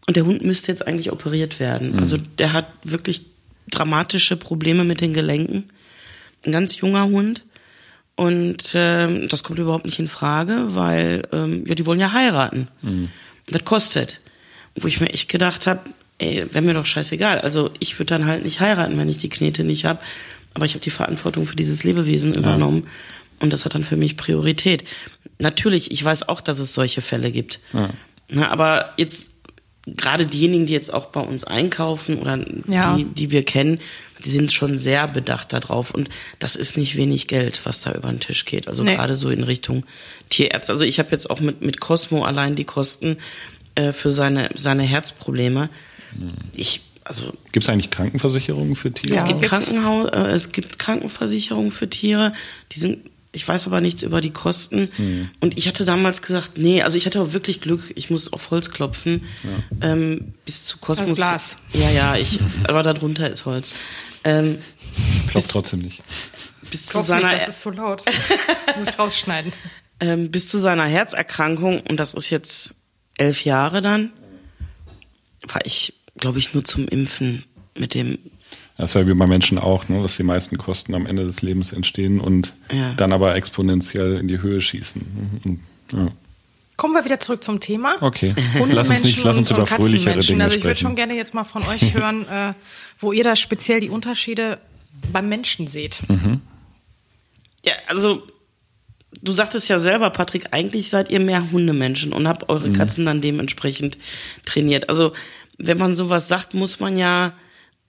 und der Hund müsste jetzt eigentlich operiert werden. Also der hat wirklich dramatische Probleme mit den Gelenken. Ein ganz junger Hund. Und ähm, das kommt überhaupt nicht in Frage, weil ähm, ja, die wollen ja heiraten. Und das kostet. Wo ich mir echt gedacht habe, ey, wäre mir doch scheißegal. Also ich würde dann halt nicht heiraten, wenn ich die Knete nicht habe. Aber ich habe die Verantwortung für dieses Lebewesen übernommen. Und das hat dann für mich Priorität. Natürlich, ich weiß auch, dass es solche Fälle gibt. Na, aber jetzt gerade diejenigen, die jetzt auch bei uns einkaufen oder Ja. die, die wir kennen, die sind schon sehr bedacht darauf. Und das ist nicht wenig Geld, was da über den Tisch geht. Also Nee. gerade so in Richtung Tierärzte. Also ich habe jetzt auch mit, mit Cosmo allein die Kosten äh, für seine, seine Herzprobleme. Ich, also Gibt es eigentlich Krankenversicherungen für Tiere? Ja. es gibt. Krankenhaus, äh, es gibt Krankenversicherungen für Tiere, die sind Ich weiß aber nichts über die Kosten. Hm. Und ich hatte damals gesagt, nee, also ich hatte auch wirklich Glück, ich muss auf Holz klopfen. Ähm, bis zu Kosmos. Das Glas. Ja, ja, ich, aber darunter ist Holz. Ähm, bis, trotzdem nicht. bis Ich zu seiner nicht, das ist so laut. Ich muss rausschneiden. ähm, bis zu seiner Herzerkrankung, und das ist jetzt elf Jahre dann, war ich, glaube ich, nur zum Impfen mit dem. Das ist ja wie bei Menschen auch, ne, dass die meisten Kosten am Ende des Lebens entstehen und Ja. dann aber exponentiell in die Höhe schießen. Und, ja. Kommen wir wieder zurück zum Thema. Okay, Hundemenschen lass uns nicht, lass uns und, über fröhlichere Katzenmenschen. Dinge Also ich würde schon gerne jetzt mal von euch hören, äh, wo ihr da speziell die Unterschiede beim Menschen seht. Mhm. Ja, also du sagtest ja selber, Patrick, eigentlich seid ihr mehr Hundemenschen und habt Mhm. eure Katzen dann dementsprechend trainiert. Also wenn man sowas sagt, muss man ja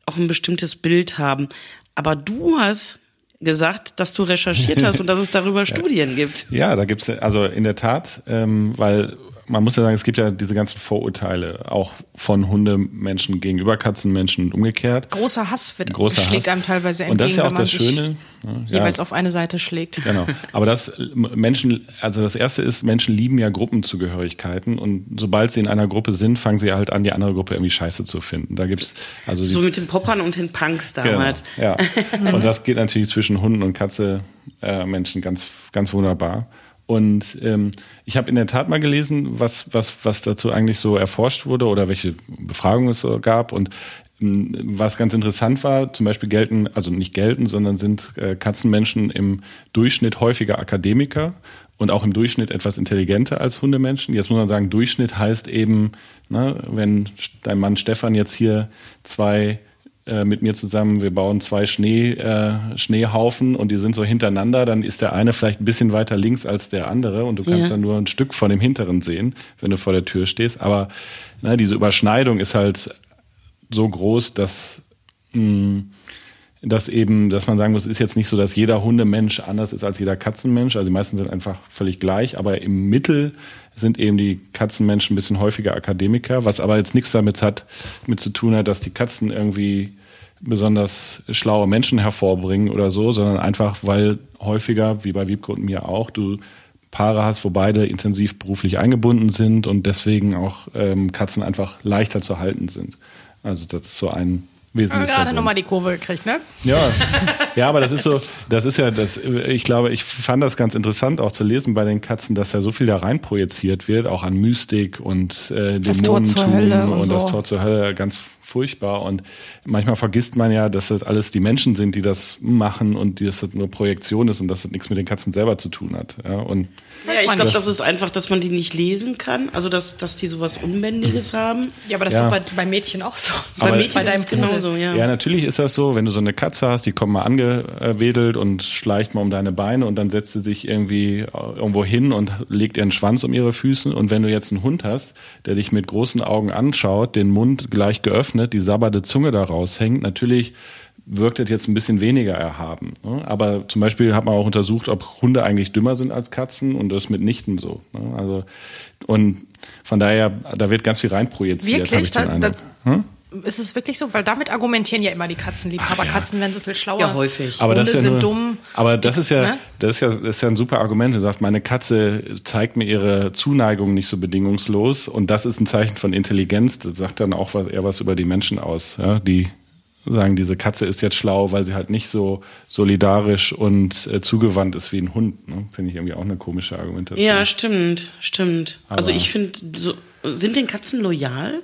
auch ein bestimmtes Bild haben. Aber du hast gesagt, dass du recherchiert hast und dass es darüber Studien gibt. Ja, da gibt's also in der Tat, ähm, weil man muss ja sagen, es gibt ja diese ganzen Vorurteile auch von Hundemenschen gegenüber Katzenmenschen und umgekehrt. Großer Hass wird, Großer schlägt Hass. einem teilweise entgegen, Und das ist ja auch wenn man das Schöne. ne, ja, jeweils auf eine Seite schlägt. Genau. Aber das Menschen, also das erste ist, Menschen lieben ja Gruppenzugehörigkeiten und sobald sie in einer Gruppe sind, fangen sie halt an, die andere Gruppe irgendwie scheiße zu finden. Da gibt's also So mit den Poppern und den Punks damals. Genau, ja. Und das geht natürlich zwischen Hunden und Katze äh, Menschen ganz, ganz wunderbar. Und ähm, ich habe in der Tat mal gelesen, was, was, was dazu eigentlich so erforscht wurde oder welche Befragungen es so gab. Und ähm, was ganz interessant war, zum Beispiel gelten, also nicht gelten, sondern sind äh, Katzenmenschen im Durchschnitt häufiger Akademiker und auch im Durchschnitt etwas intelligenter als Hundemenschen. Jetzt muss man sagen, Durchschnitt heißt eben, ne, wenn dein Mann Stefan jetzt hier zwei äh, mit mir zusammen, wir bauen zwei Schnee, äh, Schneehaufen und die sind so hintereinander, dann ist der eine vielleicht ein bisschen weiter links als der andere und du kannst Ja. dann nur ein Stück von dem hinteren sehen, wenn du vor der Tür stehst. Aber ne, diese Überschneidung ist halt so groß, dass mh, dass eben, dass man sagen muss, ist jetzt nicht so, dass jeder Hundemensch anders ist als jeder Katzenmensch. Also die meisten sind einfach völlig gleich, aber im Mittel sind eben die Katzenmenschen ein bisschen häufiger Akademiker, was aber jetzt nichts damit hat, mit zu tun hat, dass die Katzen irgendwie besonders schlaue Menschen hervorbringen oder so, sondern einfach, weil häufiger, wie bei Wiebke und mir auch, du Paare hast, wo beide intensiv beruflich eingebunden sind und deswegen auch ähm, Katzen einfach leichter zu halten sind. Also das ist so ein wesentlicher gerade Grund. nochmal die Kurve gekriegt, ne? Ja, ja, aber das ist so, das ist ja das, ich glaube, ich fand das ganz interessant auch zu lesen bei den Katzen, dass da so viel da rein projiziert wird, auch an Mystik und äh, Das Tor zur Dämonentum Hölle und und das so. Tor zur Hölle, ganz furchtbar. Und manchmal vergisst man ja, dass das alles die Menschen sind, die das machen und dass das nur Projektion ist und dass das nichts mit den Katzen selber zu tun hat. Ja, und Ja, ich glaube, das ist einfach, dass man die nicht lesen kann. Also, dass, dass die sowas Unbändiges haben. Ja, aber das Ja. ist bei, bei Mädchen auch so. Aber- Bei Mädchen bei ist genauso, ja. Ja, natürlich ist das so, wenn du so eine Katze hast, die kommt mal angewedelt und schleicht mal um deine Beine und dann setzt sie sich irgendwie irgendwo hin und legt ihren Schwanz um ihre Füße. Und wenn du jetzt einen Hund hast, der dich mit großen Augen anschaut, den Mund gleich geöffnet, die sabbernde Zunge da raushängt, natürlich wirkt das jetzt ein bisschen weniger erhaben. ne? Aber zum Beispiel hat man auch untersucht, ob Hunde eigentlich dümmer sind als Katzen und das mitnichten so. ne? Also und von daher, da wird ganz viel reinprojiziert, habe Wirklich? ich den Da- da- Hm? Ist es wirklich so? Weil damit argumentieren ja immer die Katzenliebhaber. ja. Katzen werden so viel schlauer. Ja, häufig. Aber das Hunde ist ja sind nur, dumm. Aber das ist ja, Ne? das ist ja, das ist ja ein super Argument. Du sagst, meine Katze zeigt mir ihre Zuneigung nicht so bedingungslos und das ist ein Zeichen von Intelligenz. Das sagt dann auch was, eher was über die Menschen aus. Ja? Die sagen, diese Katze ist jetzt schlau, weil sie halt nicht so solidarisch und äh, zugewandt ist wie ein Hund. Ne? Finde ich irgendwie auch eine komische Argumentation. Ja, stimmt, stimmt. also Aber- ich finde, so, sind denn Katzen loyal?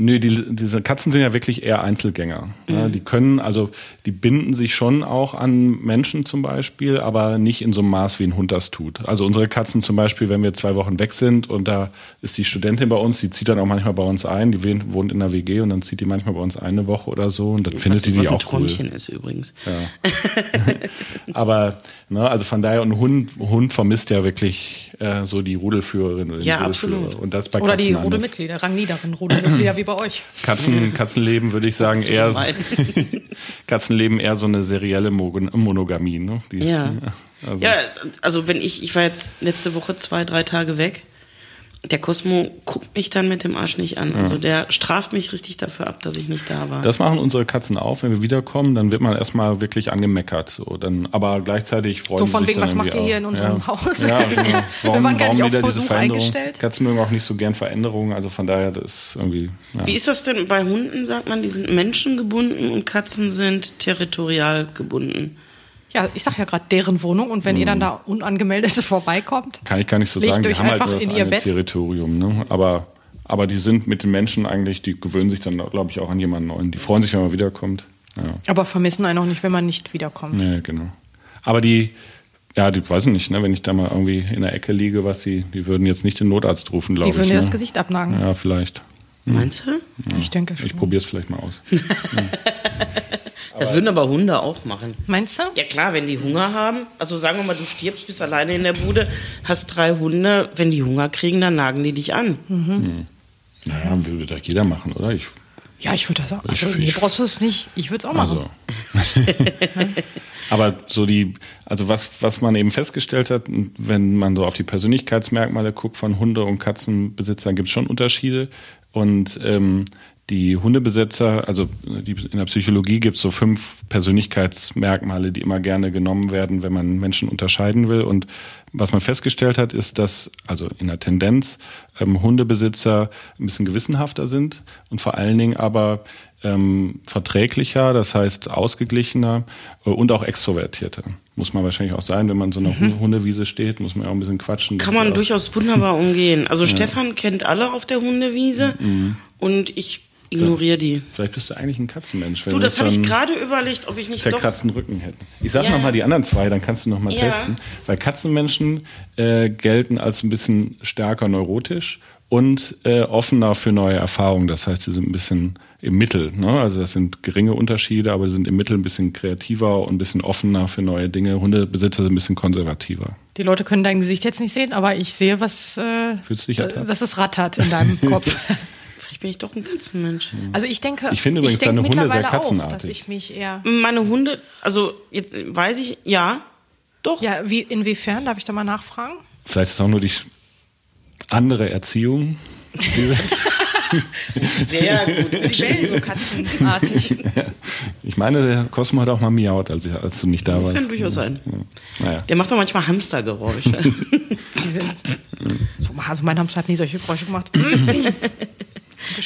Nö, die, diese Katzen sind ja wirklich eher Einzelgänger. Ja, die können, also die binden sich schon auch an Menschen zum Beispiel, aber nicht in so einem Maß, wie ein Hund das tut. Also unsere Katzen zum Beispiel, wenn wir zwei Wochen weg sind und da ist die Studentin bei uns, die zieht dann auch manchmal bei uns ein, die wohnt in der WG und dann zieht die manchmal bei uns eine Woche oder so und dann findet was, die die was ein auch cool. Träumchen ist übrigens. Aber ne, also von daher, ein Hund, Hund vermisst ja wirklich äh, so die Rudelführerin oder den Ja, Rudelführer. absolut. Und das bei Oder Katzen die anders. Rudelmitglieder, rangniederen Rudelmitglieder wie bei euch. Katzen, Katzenleben würde ich sagen eher. Katzenleben eher so eine serielle Monogamie, ne? Die, Ja. Also, Ja, also wenn ich, ich war jetzt letzte Woche zwei, drei Tage weg Der Cosmo guckt mich dann mit dem Arsch nicht an. Also der straft mich richtig dafür ab, dass ich nicht da war. Das machen unsere Katzen auch, wenn wir wiederkommen, dann wird man erstmal wirklich angemeckert. So, dann, aber gleichzeitig freuen So sie von sich wegen, dann was macht ihr hier auch. in unserem ja. Haus? Ja, genau. Wir Warum, waren gar nicht auf Besuch eingestellt. Katzen mögen auch nicht so gern Veränderungen, also von daher, das ist irgendwie. Ja. Wie ist das denn bei Hunden, sagt man, die sind menschengebunden und Katzen sind territorial gebunden? Ja, ich sag ja gerade deren Wohnung und wenn ihr Hm. dann da unangemeldet vorbeikommt, Kann ich gar nicht so sagen. Die haben halt einfach nur das in ihr eine Bett. Territorium, ne? Aber, aber die sind mit den Menschen eigentlich, die gewöhnen sich dann, glaube ich, auch an jemanden neuen. Die freuen sich, wenn man wiederkommt. Ja. aber vermissen einen auch nicht, wenn man nicht wiederkommt. Nee, genau. Aber die, ja, die weiß ich nicht, ne, wenn ich da mal irgendwie in der Ecke liege, was die, die würden jetzt nicht den Notarzt rufen, glaube Die ich. würden dir ne? das Gesicht abnagen. Ja, vielleicht. Meinst du? Ich denke schon. Ich probiere es vielleicht mal aus. Das würden aber Hunde auch machen. Meinst du? Ja klar, wenn die Hunger haben, also sagen wir mal, du stirbst, bist alleine in der Bude, hast drei Hunde, wenn die Hunger kriegen, dann nagen die dich an. Naja, würde das jeder machen, oder? Ich, Ja, ich würde das auch. Ich- Also, nee, ich- brauchst du es nicht. Ich würde es auch machen. also. Aber so die, also was, was man eben festgestellt hat, wenn man so auf die Persönlichkeitsmerkmale guckt von Hunde- und Katzenbesitzern, gibt es schon Unterschiede. Und ähm, die Hundebesitzer, also die, in der Psychologie gibt es so fünf Persönlichkeitsmerkmale, die immer gerne genommen werden, wenn man Menschen unterscheiden will. Und was man festgestellt hat, ist, dass also in der Tendenz ähm, Hundebesitzer ein bisschen gewissenhafter sind und vor allen Dingen aber ähm, verträglicher, das heißt ausgeglichener äh, und auch extrovertierter. Muss man wahrscheinlich auch sein, wenn man so einer Hundewiese steht, muss man ja auch ein bisschen quatschen. Kann man ja durchaus wunderbar umgehen. Also Stefan kennt alle auf der Hundewiese und ich ignoriere die. Vielleicht bist du eigentlich ein Katzenmensch. Wenn Du, das habe ich gerade überlegt, ob ich nicht doch... zerkratzten Rücken hätten. Ich sag Ja. noch mal die anderen zwei, dann kannst du noch mal Ja. testen. Weil Katzenmenschen äh, gelten als ein bisschen stärker neurotisch und äh, offener für neue Erfahrungen. Das heißt, sie sind ein bisschen im Mittel. Ne? Also das sind geringe Unterschiede, aber sie sind im Mittel ein bisschen kreativer und ein bisschen offener für neue Dinge. Hundebesitzer sind ein bisschen konservativer. Die Leute können dein Gesicht jetzt nicht sehen, aber ich sehe, was, äh, Fühlst du dich ertappt? dass es rattert in deinem Kopf. Vielleicht bin ich doch ein Katzenmensch. Also ich denke, Ich finde übrigens denke deine Hunde sehr mittlerweile auch, katzenartig. dass ich mich eher. Meine Hunde, also jetzt weiß ich, ja, doch. Ja, wie inwiefern? Darf ich da mal nachfragen? Vielleicht ist es auch nur die andere Erziehung. Sehr gut. Die bellen so katzenartig. Ich meine, der Cosmo hat auch mal miaut, als, ich, als du nicht da warst. Kann durchaus sein. Ja. Naja. Der macht doch manchmal Hamstergeräusche. Die sind. So, also mein Hamster hat nie solche Geräusche gemacht.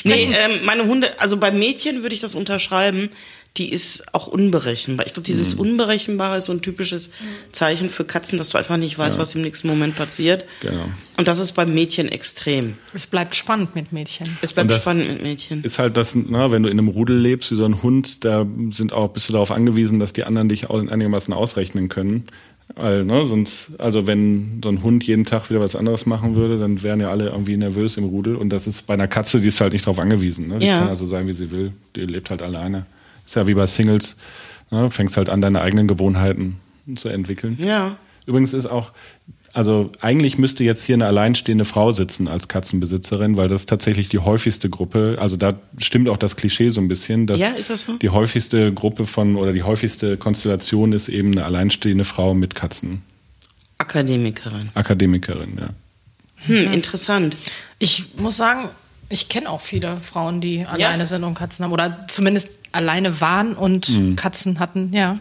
Nee, ähm, meine Hunde, also bei Mädchen würde ich das unterschreiben, die ist auch unberechenbar. Ich glaube, dieses Unberechenbare ist so ein typisches Zeichen für Katzen, dass du einfach nicht weißt, was im nächsten Moment passiert. Genau. Und das ist bei Mädchen extrem. Es bleibt spannend mit Mädchen. Es bleibt spannend mit Mädchen. Ist halt das, na, wenn du in einem Rudel lebst, wie so ein Hund, da sind auch, bist du darauf angewiesen, dass die anderen dich auch einigermaßen ausrechnen können. Weil, ne, sonst, also wenn so ein Hund jeden Tag wieder was anderes machen würde, dann wären ja alle irgendwie nervös im Rudel. Und das ist bei einer Katze, die ist halt nicht darauf angewiesen. Ne? Die Ja. kann also sein, wie sie will. Die lebt halt alleine. Ist ja wie bei Singles. Ne? Fängst halt an, deine eigenen Gewohnheiten zu entwickeln. Ja. Übrigens ist auch, also eigentlich müsste jetzt hier eine alleinstehende Frau sitzen als Katzenbesitzerin, weil das ist tatsächlich die häufigste Gruppe. Also da stimmt auch das Klischee so ein bisschen, dass Ja, ist das so? die häufigste Gruppe von oder die häufigste Konstellation ist eben eine alleinstehende Frau mit Katzen. Akademikerin. Akademikerin, ja. Hm, interessant. Ich muss sagen, ich kenne auch viele Frauen, die alleine sind und Katzen haben. Oder zumindest alleine waren und Mhm. Katzen hatten, ja.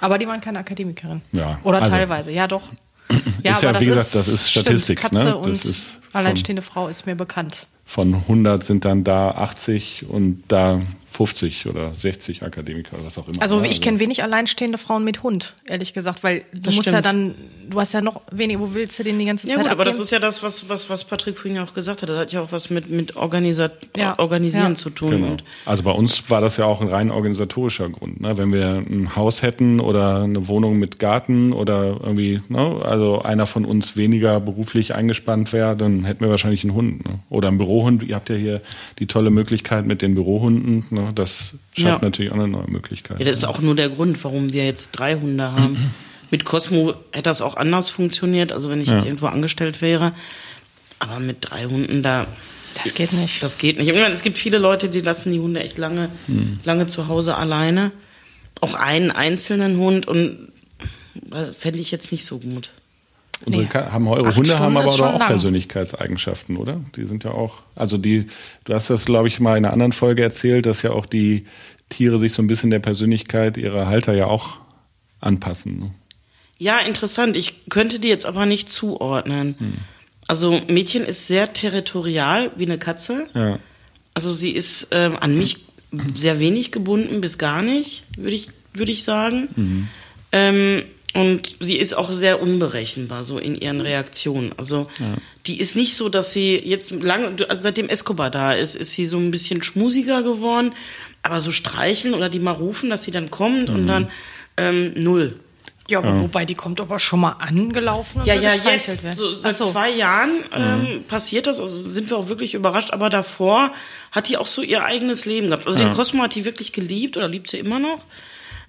Aber die waren keine Akademikerin. Ja, Oder also- teilweise, ja doch. Ja, Ist ja, wie gesagt, das ist Statistik, Stimmt, Katze ne? Das und ist von- alleinstehende Frau ist mir bekannt. Von 100 sind dann da 80 und da 50 oder 60 Akademiker oder was auch immer. Also ich kenne wenig alleinstehende Frauen mit Hund, ehrlich gesagt, weil du Das musst ja stimmt. dann, du hast ja noch weniger, wo willst du den die ganze Ja Zeit gut, aber das abgeben? ist ja das, was, was, was Patrick vorhin ja auch gesagt hat. Das hat ja auch was mit, mit Organisa Ja. Organisieren Ja. zu tun. Genau. Also bei uns war das ja auch ein rein organisatorischer Grund. Ne? Wenn wir ein Haus hätten oder eine Wohnung mit Garten oder irgendwie, ne? also einer von uns weniger beruflich eingespannt wäre, dann hätten wir wahrscheinlich einen Hund. Ne? Oder einen Bürohund. Ihr habt ja hier die tolle Möglichkeit mit den Bürohunden. Ne? Das schafft Ja. natürlich auch eine neue Möglichkeit. ja, das ist auch nur der Grund, warum wir jetzt drei Hunde haben. Mit Cosmo hätte das auch anders funktioniert, also wenn ich jetzt irgendwo angestellt wäre. Aber mit drei Hunden, da, Das geht nicht. das geht nicht. Ich meine, es gibt viele Leute, die lassen die Hunde echt lange, lange zu Hause alleine. Auch einen einzelnen Hund und äh, fände ich jetzt nicht so gut. Unsere Nee. Haben eure Acht Hunde haben Stunden aber doch schon auch lang. Persönlichkeitseigenschaften, oder? Die sind ja auch, also die, du hast das, glaube ich, mal in einer anderen Folge erzählt, dass ja auch die Tiere sich so ein bisschen der Persönlichkeit ihrer Halter ja auch anpassen. Ne? Ja, interessant. Ich könnte die jetzt aber nicht zuordnen. Also Mädchen ist sehr territorial wie eine Katze. Ja. Also sie ist ähm, an mich sehr wenig gebunden bis gar nicht, würde ich, würde ich sagen. Ähm, und sie ist auch sehr unberechenbar so in ihren Reaktionen. Also die ist nicht so, dass sie jetzt lange, also seitdem Escobar da ist, ist sie so ein bisschen schmusiger geworden. Aber so streicheln oder die mal rufen, dass sie dann kommt und dann ähm, null. Ja, aber wobei die kommt aber schon mal angelaufen und Ja, ja, jetzt, werden. so, seit so. zwei Jahren ähm, passiert das, also sind wir auch wirklich überrascht, aber davor hat die auch so ihr eigenes Leben gehabt. Also den Cosmo hat die wirklich geliebt oder liebt sie immer noch.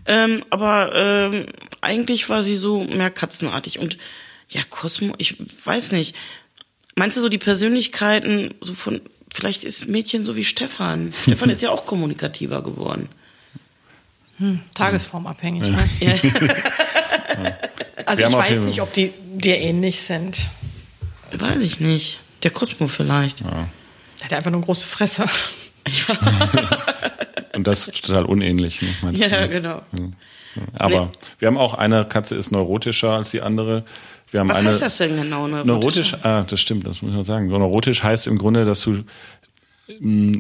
Ähm, aber ähm, eigentlich war sie so mehr katzenartig. Und ja, Cosmo, ich weiß nicht. Meinst du so die Persönlichkeiten, so von, vielleicht ist Mädchen so wie Stefan. Stefan ist ja auch kommunikativer geworden. Tagesformabhängig. Ne? Ja. Also ich weiß nicht, ob die dir ähnlich sind. weiß ich nicht. Der Cosmo vielleicht. Der hat ja einfach nur eine große Fresse. Und das ist total unähnlich, ne, meinst du? Ja, genau. Aber Nee. wir haben auch eine Katze ist neurotischer als die andere. Wir haben Was eine, heißt das denn genau? Neurotisch, ah, das stimmt, das muss man sagen. So neurotisch heißt im Grunde, dass du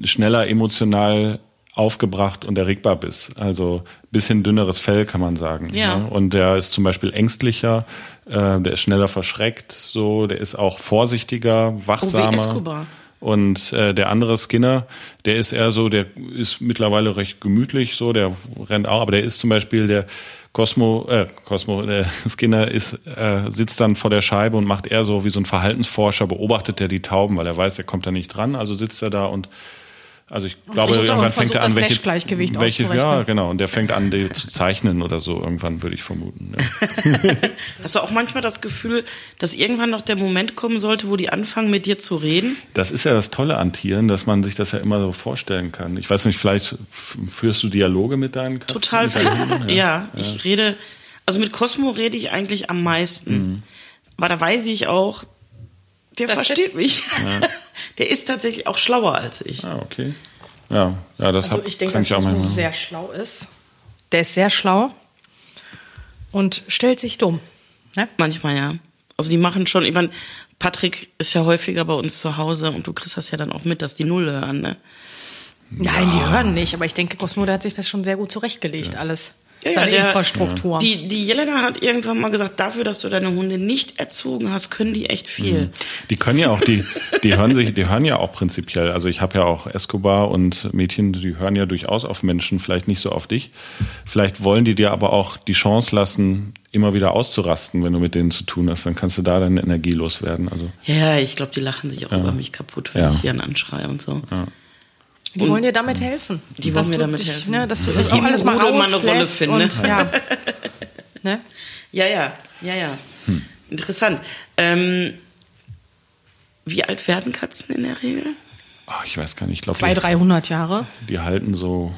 schneller emotional aufgebracht und erregbar bist. Also bisschen dünneres Fell, kann man sagen. Ja. ne? Und der ist zum Beispiel ängstlicher, äh, der ist schneller verschreckt, so, der ist auch vorsichtiger, wachsamer. Escobar. Und äh, der andere Skinner, der ist eher so, der ist mittlerweile recht gemütlich, so, der rennt auch, aber der ist zum Beispiel der Cosmo, äh, Cosmo, der Skinner ist, äh, sitzt dann vor der Scheibe und macht eher so wie so ein Verhaltensforscher, beobachtet er die Tauben, weil er weiß, er kommt da nicht dran, also sitzt er da und also ich glaube, versucht auch- irgendwann fängt er an, welche, welche ja, genau, und der fängt an, die zu zeichnen oder so, irgendwann würde ich vermuten. Ja. Hast du auch manchmal das Gefühl, dass irgendwann noch der Moment kommen sollte, wo die anfangen, mit dir zu reden? Das ist ja das Tolle an Tieren, dass man sich das ja immer so vorstellen kann. Ich weiß nicht, vielleicht führst du Dialoge mit deinen Katzen? Total viel. Hunden? Ja, ich rede, also mit Cosmo rede ich eigentlich am meisten. Mhm. Aber da weiß ich auch, der Das versteht mich. Der ist tatsächlich auch schlauer als ich. Ah, okay. Ja, ja, das Also hab, ich denke, kann dass ich auch sehr schlau ist. Der ist sehr schlau und stellt sich dumm. Ne? Manchmal ja. Also die machen schon, ich meine, Patrick ist ja häufiger bei uns zu Hause und du kriegst das ja dann auch mit, dass die Null hören, ne? Nein, die hören nicht, aber ich denke, Cosmo, der hat sich das schon sehr gut zurechtgelegt, alles. Seine der- Infrastruktur. Die, die Jelena hat irgendwann mal gesagt, dafür, dass du deine Hunde nicht erzogen hast, können die echt viel. Die können ja auch, die, die hören sich, die hören ja auch prinzipiell. Also ich habe ja auch Escobar und Mädchen, die hören ja durchaus auf Menschen, vielleicht nicht so auf dich. Vielleicht wollen die dir aber auch die Chance lassen, immer wieder auszurasten, wenn du mit denen zu tun hast. Dann kannst du da deine Energie loswerden. Also Ja, ich glaube, die lachen sich auch über mich kaputt, wenn Ja. ich hier einen anschreie und so. Die wollen dir damit helfen. Die wollen mir damit dich, helfen. Ne, dass du Dass dich ich auch alles mal mal eine Rolle finde. Und, ja. ne? Ja, ja, ja, ja. Interessant. Ähm, wie alt werden Katzen in der Regel? ach, ich weiß gar nicht, ich glaube, 200, 300 Jahre. die, die halten so.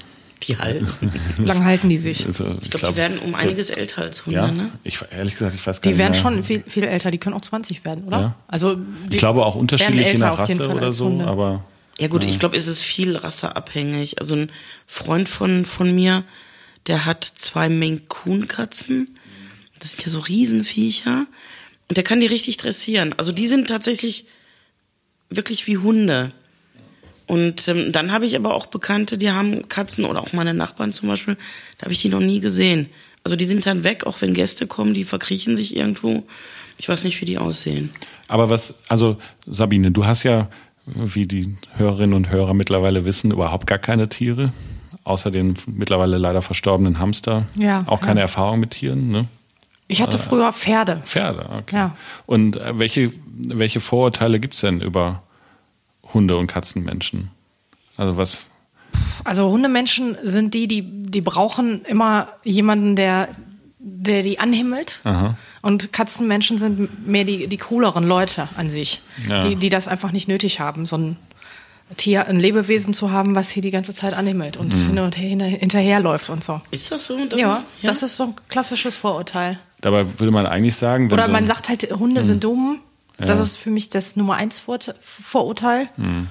Die halten. Wie lange halten die sich? Also, Ich glaube, die werden um einiges älter als Hunde, Ja, ne? ich ehrlich gesagt, ich weiß gar Die nicht. werden mehr. schon viel, viel älter, die können auch 20 werden, oder? Ja. Also die Ich glaube auch werden unterschiedlich je nach Rasse oder so, aber Ja gut, ich glaube, es ist viel rasseabhängig. Also ein Freund von, von mir, der hat zwei Maine Coon Katzen. Das sind ja so Riesenviecher. Und der kann die richtig dressieren. Also die sind tatsächlich wirklich wie Hunde. Und ähm, dann habe ich aber auch Bekannte, die haben Katzen oder auch meine Nachbarn zum Beispiel, da habe ich die noch nie gesehen. Also die sind dann weg, auch wenn Gäste kommen, die verkriechen sich irgendwo. Ich weiß nicht, wie die aussehen. Aber was, also Sabine, du hast ja, wie die Hörerinnen und Hörer mittlerweile wissen, überhaupt gar keine Tiere, außer den mittlerweile leider verstorbenen Hamster. Ja, Auch keine ja. Erfahrung mit Tieren, ne? Ich hatte früher Pferde. Pferde, okay. Ja. Und äh, welche, welche Vorurteile gibt's denn über Hunde- und Katzenmenschen? Also was, Also Hundemenschen sind die, die, die brauchen immer jemanden, der, der die anhimmelt. Aha. Und Katzenmenschen sind mehr die, die cooleren Leute an sich, Ja. die, die das einfach nicht nötig haben, so ein Tier, ein Lebewesen zu haben, was hier die ganze Zeit anhimmelt und hin und her, hinterherläuft und so. Ist das so? Das ja, ist, das ist so ein klassisches Vorurteil. Dabei würde man eigentlich sagen, wenn Oder so man sagt halt, Hunde sind dumm. Das Ja. ist für mich das Nummer eins Vor Vorurteil. Ne?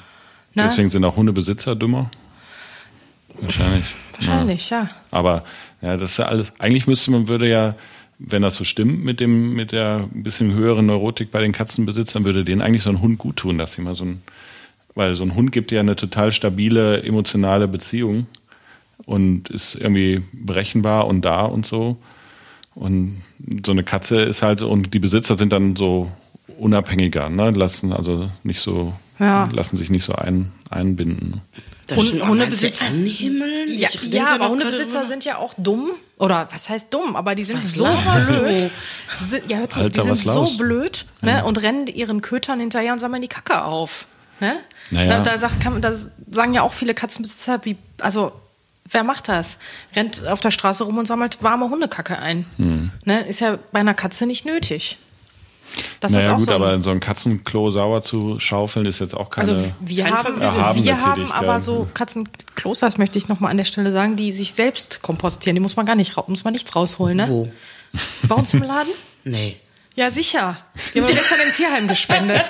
deswegen sind auch Hundebesitzer dümmer. Wahrscheinlich. Wahrscheinlich, ja. Aber ja, das ist ja alles. Eigentlich müsste man würde ja, wenn das so stimmt mit dem mit der ein bisschen höheren Neurotik bei den Katzenbesitzern, würde denen eigentlich so ein Hund gut tun, dass sie mal so ein, weil so ein Hund gibt ja eine total stabile emotionale Beziehung und ist irgendwie berechenbar und da und so. Und so eine Katze ist halt und die Besitzer sind dann so unabhängiger, ne? Lassen also nicht so, Ja. lassen sich nicht so ein, einbinden. Das Hundebesitzer- anhimmeln? Ja, ja aber Hundebesitzer sind ja auch dumm. Oder was heißt dumm? Aber die sind Was so blöd. Sind, ja, hör zu, Alter, die sind so laus? blöd ne, und rennen ihren Kötern hinterher und sammeln die Kacke auf. Ne? Naja. Da, da, sagt, kann, man- da sagen ja auch viele Katzenbesitzer, wie, also wer macht das? Rennt auf der Straße rum und sammelt warme Hundekacke ein. Hm. Ne? Ist ja bei einer Katze nicht nötig. Das ist naja auch gut, so ein- aber so ein Katzenklo sauer zu schaufeln ist jetzt auch keine. Also wir Kein haben, erhabene wir haben aber so Katzenklos, das möchte ich nochmal an der Stelle sagen, die sich selbst kompostieren. Die muss man gar nicht, muss man nichts rausholen, ne? Wo? Bei uns im Laden? Nee. Ja, sicher. Die haben wir gestern im Tierheim gespendet.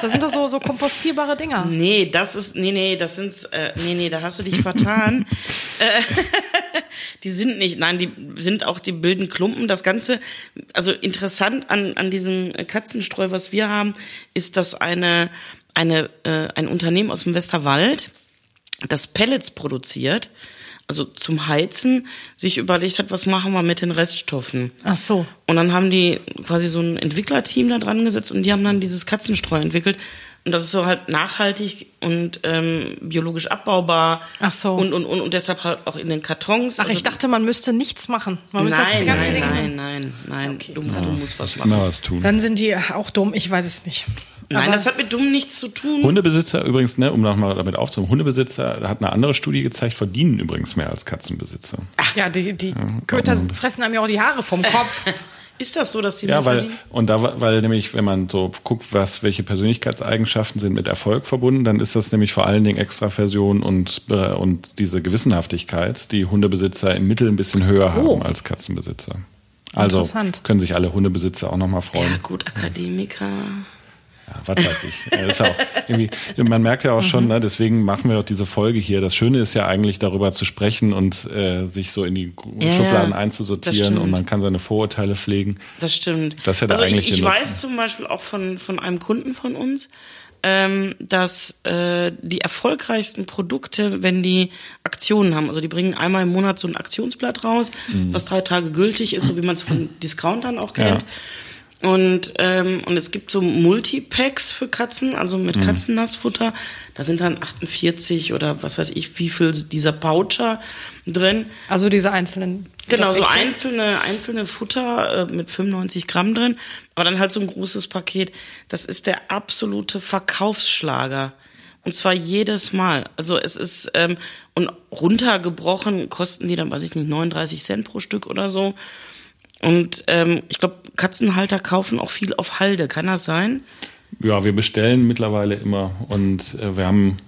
Das sind doch so, so kompostierbare Dinger. Nee, das ist, nee, nee, das sind, äh, nee, nee, da hast du dich vertan. äh, die sind nicht, nein, die sind auch, die bilden Klumpen. Das Ganze, also interessant an, an diesem Katzenstreu, was wir haben, ist, dass eine, eine, äh, ein Unternehmen aus dem Westerwald, das Pellets produziert, also zum Heizen, sich überlegt hat, was machen wir mit den Reststoffen. Ach so. Und dann haben die quasi so ein Entwicklerteam da dran gesetzt und die haben dann dieses Katzenstreu entwickelt. Und das ist so halt nachhaltig und ähm, biologisch abbaubar. Ach so. Und, und, und, und deshalb halt auch in den Kartons. Ach, Also- ich dachte, man müsste nichts machen. Man nein, müsste das ganze nein, Ding nein, nein, nein, Du, du musst was machen. immer was tun. Dann sind die auch dumm, ich weiß es nicht. Nein, Aber- das hat mit dumm nichts zu tun. Hundebesitzer übrigens, ne, um nochmal damit aufzuhören, Hundebesitzer hat eine andere Studie gezeigt, verdienen übrigens mehr als Katzenbesitzer. Ja, die, die Köter fressen einem ja auch die Haare vom Kopf. Ist das so, dass die Ja, weil, verdienen? und da, weil nämlich, wenn man so guckt, was, welche Persönlichkeitseigenschaften sind mit Erfolg verbunden, dann ist das nämlich vor allen Dingen Extraversion und, äh, und diese Gewissenhaftigkeit, die Hundebesitzer im Mittel ein bisschen höher Oh. haben als Katzenbesitzer. Also können sich alle Hundebesitzer auch nochmal freuen. Ja, gut, Akademiker. Ja, was weiß ich. Ja, man merkt ja auch schon, ne, deswegen machen wir auch diese Folge hier. Das Schöne ist ja eigentlich darüber zu sprechen und äh, sich so in die Ja, Schubladen einzusortieren und man kann seine Vorurteile pflegen. Das stimmt. Das ist ja der also ich, eigentliche ich Nutzen. weiß zum Beispiel auch von, von einem Kunden von uns, ähm, dass äh, die erfolgreichsten Produkte, wenn die Aktionen haben, also die bringen einmal im Monat so ein Aktionsblatt raus, Mhm. was drei Tage gültig ist, so wie man es von Discountern auch kennt. Und, ähm, und es gibt so Multipacks für Katzen, also mit Mhm. Katzennassfutter. Da sind dann 48 oder was weiß ich, wie viel dieser Poucher drin. Also diese einzelnen. Genau, so einzelne, einzelne Futter äh, mit 95 Gramm drin, aber dann halt so ein großes Paket. Das ist der absolute Verkaufsschlager. Und zwar jedes Mal. Also es ist, ähm, und runtergebrochen kosten die dann, weiß ich nicht, 39 Cent pro Stück oder so. Und ähm, ich glaube, Katzenhalter kaufen auch viel auf Halde. Kann das sein? Ja, wir bestellen mittlerweile immer und äh, wir haben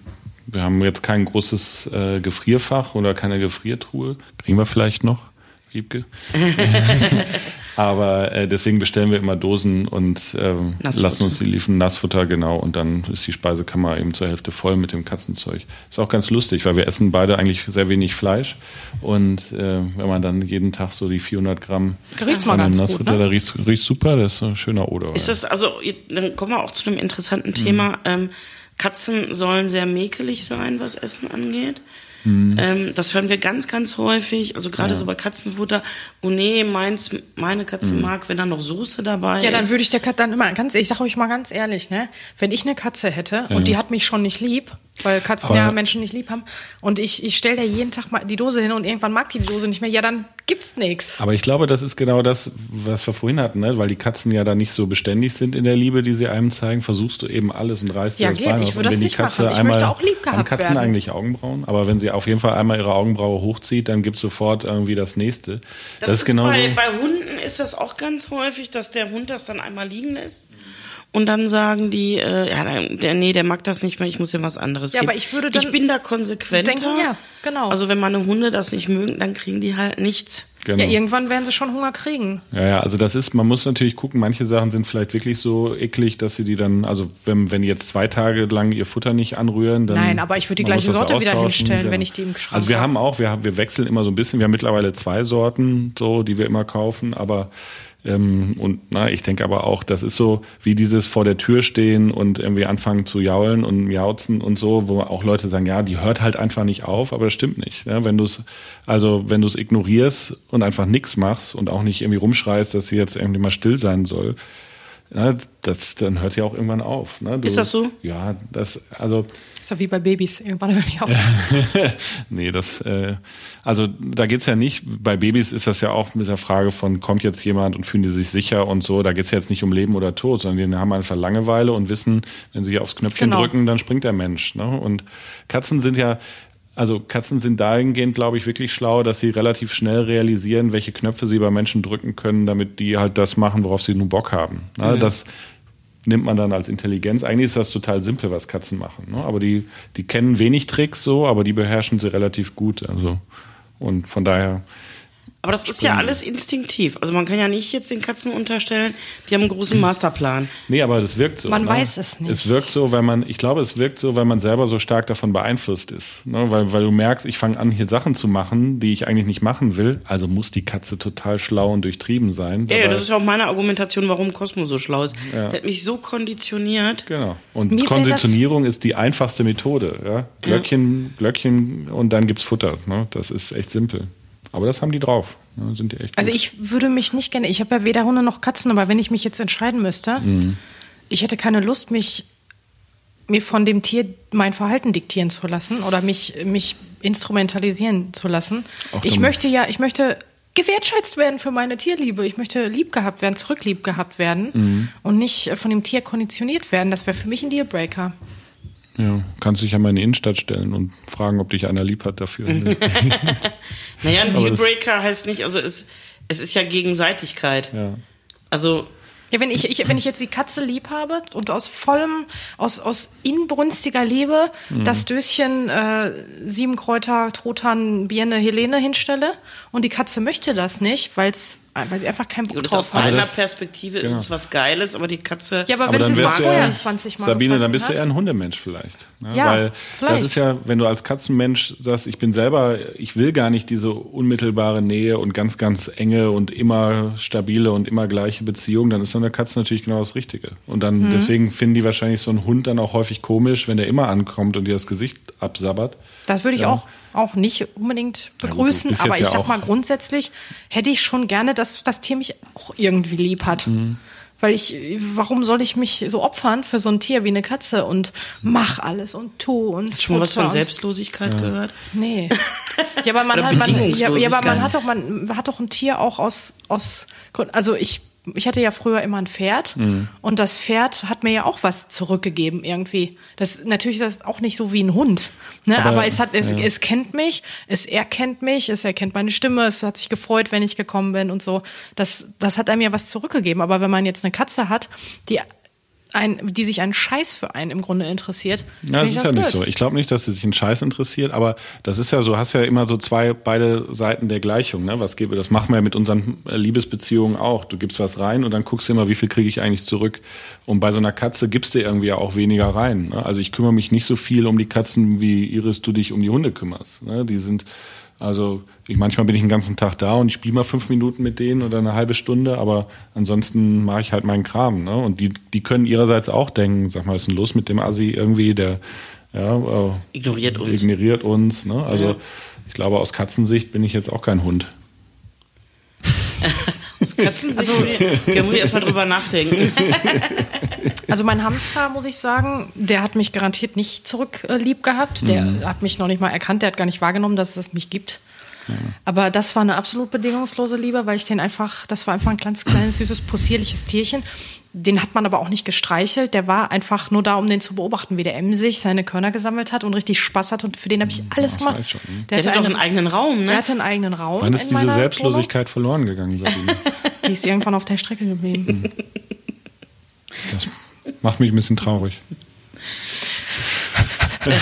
wir haben jetzt kein großes äh, Gefrierfach oder keine Gefriertruhe. Kriegen wir vielleicht noch, Wiebke? Aber äh, deswegen bestellen wir immer Dosen und ähm, Nassfutter. lassen uns die liefern, Nassfutter, genau. Und dann ist die Speisekammer eben zur Hälfte voll mit dem Katzenzeug. Ist auch ganz lustig, weil wir essen beide eigentlich sehr wenig Fleisch. Und äh, wenn man dann jeden Tag so die 400 Gramm Riecht's von dem ganz gut, Nassfutter, ne? da riecht riecht super, das ist ein schöner Odor. Ist das, also, dann kommen wir auch zu einem interessanten Mhm. Thema. Ähm, Katzen sollen sehr mäkelig sein, was Essen angeht. Mhm. Ähm, das hören wir ganz, ganz häufig. Also gerade so bei Katzenfutter. Oh nee, meins, meine Katze Mhm. mag, wenn da noch Soße dabei Ja, dann ist. würde ich der Katze dann immer ganz, ich sage euch mal ganz ehrlich, ne, wenn ich eine Katze hätte und die hat mich schon nicht lieb, weil Katzen Aber- ja Menschen nicht lieb haben und ich, ich stelle der jeden Tag mal die Dose hin und irgendwann mag die die Dose nicht mehr, ja, dann gibt's nichts. Aber ich glaube, das ist genau das, was wir vorhin hatten, ne? weil die Katzen ja da nicht so beständig sind in der Liebe, die sie einem zeigen, versuchst du eben alles und reißt dir Ja, das geht. Bein Ich aus. würde Und das wenn die nicht Katze machen. Ich einmal, möchte auch lieb haben gehabt Katzen werden. eigentlich Augenbrauen? Aber wenn sie auf jeden Fall einmal ihre Augenbraue hochzieht, dann gibt's sofort irgendwie das nächste. Das, ist genauso. bei, bei Hunden ist das auch ganz häufig, dass der Hund das dann einmal liegen lässt. Und dann sagen die, äh, ja, der, nee, der mag das nicht mehr, ich muss ihm was anderes Ja, geben. aber ich würde dann Ich bin da konsequenter. denken, ja, genau. Also wenn meine Hunde das nicht mögen, dann kriegen die halt nichts. Genau. Ja, irgendwann werden sie schon Hunger kriegen. Ja, ja, also das ist, man muss natürlich gucken, manche Sachen sind vielleicht wirklich so eklig, dass sie die dann, also wenn, wenn die jetzt zwei Tage lang ihr Futter nicht anrühren, dann. Nein, aber ich würde die gleiche Sorte wieder austauschen, hinstellen, wenn ich die im Schrank Also wir hab. haben auch, wir, haben, wir wechseln immer so ein bisschen, wir haben mittlerweile zwei Sorten, so, die wir immer kaufen, aber ähm, und na, ich denke aber auch, das ist so wie dieses vor der Tür stehen und irgendwie anfangen zu jaulen und miauzen und so, wo auch Leute sagen, ja, die hört halt einfach nicht auf, aber das stimmt nicht. Ja, wenn du es, also wenn du es ignorierst und einfach nichts machst und auch nicht irgendwie rumschreist, dass sie jetzt irgendwie mal still sein soll, ja, das, dann hört sie auch irgendwann auf. Ne? Du, Ist das so? Ja, das, also Ist doch wie bei Babys. Irgendwann hören die auf. nee, das, äh, also da geht's ja nicht, bei Babys ist das ja auch mit der Frage von, kommt jetzt jemand und fühlen die sich sicher und so, da geht's ja jetzt nicht um Leben oder Tod, sondern die haben einfach Langeweile und wissen, wenn sie aufs Knöpfchen Genau. drücken, dann springt der Mensch. Ne? Und Katzen sind ja, also Katzen sind dahingehend, glaube ich, wirklich schlau, dass sie relativ schnell realisieren, welche Knöpfe sie bei Menschen drücken können, damit die halt das machen, worauf sie nun Bock haben. Ne? Das nimmt man dann als Intelligenz. Eigentlich ist das total simpel, was Katzen machen. Ne? Aber die, die kennen wenig Tricks so, aber die beherrschen sie relativ gut. Also und von daher. Aber das ist ja alles instinktiv. Also man kann ja nicht jetzt den Katzen unterstellen, die haben einen großen Masterplan. Nee, aber das wirkt so. Man ne? weiß es nicht. Es wirkt so, weil man, ich glaube, es wirkt so, weil man selber so stark davon beeinflusst ist. Ne? Weil, weil du merkst, ich fange an, hier Sachen zu machen, die ich eigentlich nicht machen will. Also muss die Katze total schlau und durchtrieben sein. Ja, ja, das ist ja auch meine Argumentation, warum Cosmo so schlau ist. Der hat mich so konditioniert. Genau. Und Mir Konditionierung ist die einfachste Methode. Ja? Glöckchen, Glöckchen und dann gibt's Futter. Ne? Das ist echt simpel. Aber das haben die drauf. Ne? Sind die echt gut. Also ich würde mich nicht gerne, ich habe ja weder Hunde noch Katzen, aber wenn ich mich jetzt entscheiden müsste, Mhm. ich hätte keine Lust, mich mir von dem Tier mein Verhalten diktieren zu lassen oder mich, mich instrumentalisieren zu lassen. Auch ich möchte ja, ich möchte gewertschätzt werden für meine Tierliebe. Ich möchte lieb gehabt werden, zurücklieb gehabt werden Mhm. und nicht von dem Tier konditioniert werden. Das wäre für mich ein Dealbreaker. Ja, kannst dich ja mal in die Innenstadt stellen und fragen, ob dich einer lieb hat dafür. Naja, ein Dealbreaker heißt nicht, also es, es ist ja Gegenseitigkeit. ja. Also Ja, wenn ich, ich, wenn ich jetzt die Katze lieb habe und aus vollem, aus, aus inbrünstiger Liebe Mhm. das Döschen äh, sieben Kräuter, Truthahn, Birne, Helene hinstelle und die Katze möchte das nicht, weil's, weil sie einfach keinen Bock gut, ist drauf aus hat. deiner das- Perspektive ist genau. es was Geiles, aber die Katze. Ja, aber, Aber wenn sie es du vorher eher, 20 Mal Sabine, dann bist du hat, eher ein Hundemensch vielleicht. Ne? Ja, Weil vielleicht. das ist ja, wenn du als Katzenmensch sagst, ich bin selber, ich will gar nicht diese unmittelbare Nähe und ganz, ganz enge und immer stabile und immer gleiche Beziehung, dann ist so eine Katze natürlich genau das Richtige. Und dann, Mhm. deswegen finden die wahrscheinlich so einen Hund dann auch häufig komisch, wenn der immer ankommt und dir das Gesicht absabbert. Das würde ich Ja. auch, auch nicht unbedingt Ja, gut, begrüßen, aber ich ja sag mal, grundsätzlich hätte ich schon gerne, dass das Tier mich auch irgendwie lieb hat. Mhm. Weil ich, warum soll ich mich so opfern für so ein Tier wie eine Katze und mach alles und tu und Hast schon mal was von Selbstlosigkeit gehört? Nee. Ja, aber man hat, man, ja, ja, aber man hat doch, man hat doch ein Tier auch aus, aus, also ich, ich hatte ja früher immer ein Pferd Mhm. und das Pferd hat mir ja auch was zurückgegeben irgendwie. Das, natürlich ist das auch nicht so wie ein Hund, ne? Aber, aber, es hat, es, ja. es kennt mich, es erkennt mich, es erkennt meine Stimme, es hat sich gefreut, wenn ich gekommen bin und so. Das, das hat einem ja was zurückgegeben. Aber wenn man jetzt eine Katze hat, die ein, die sich einen Scheiß für einen im Grunde interessiert. Ja, das ist ja nicht blöd. so. Ich glaube nicht, dass sie sich einen Scheiß interessiert, aber das ist ja so, hast ja immer so zwei, beide Seiten der Gleichung, ne? Was gebe, das machen wir ja mit unseren äh, Liebesbeziehungen auch. Du gibst was rein und dann guckst du immer, wie viel kriege ich eigentlich zurück. Und bei so einer Katze gibst du irgendwie ja auch weniger rein. Ne? Also ich kümmere mich nicht so viel um die Katzen, wie Iris du dich um die Hunde kümmerst. Ne? Die sind, also ich manchmal bin ich den ganzen Tag da und ich spiele mal fünf Minuten mit denen oder eine halbe Stunde, aber ansonsten mache ich halt meinen Kram. Ne? Und die, die können ihrerseits auch denken, sag mal, was ist denn los mit dem Assi irgendwie, der ja, äh, Ignoriert uns. Ignoriert uns. Ne? Also Ja. ich glaube, aus Katzensicht bin ich jetzt auch kein Hund. Also, da muss ich erstmal drüber nachdenken. Also mein Hamster, muss ich sagen, der hat mich garantiert nicht zurück äh, lieb gehabt. Der Mhm. hat mich noch nicht mal erkannt, der hat gar nicht wahrgenommen, dass es mich gibt. Aber das war eine absolut bedingungslose Liebe, weil ich den einfach, das war einfach ein ganz kleines, süßes, possierliches Tierchen. Den hat man aber auch nicht gestreichelt. Der war einfach nur da, um den zu beobachten, wie der emsig seine Körner gesammelt hat und richtig Spaß hat. Und für den habe ich alles das gemacht. schon, ne? Der hat doch einen eigenen Raum, Der ne? hatte einen eigenen Raum. Wann ist in diese Selbstlosigkeit verloren gegangen, Sabine? Wohnung. Die ist irgendwann auf der Strecke geblieben. Das, macht mich ein bisschen traurig.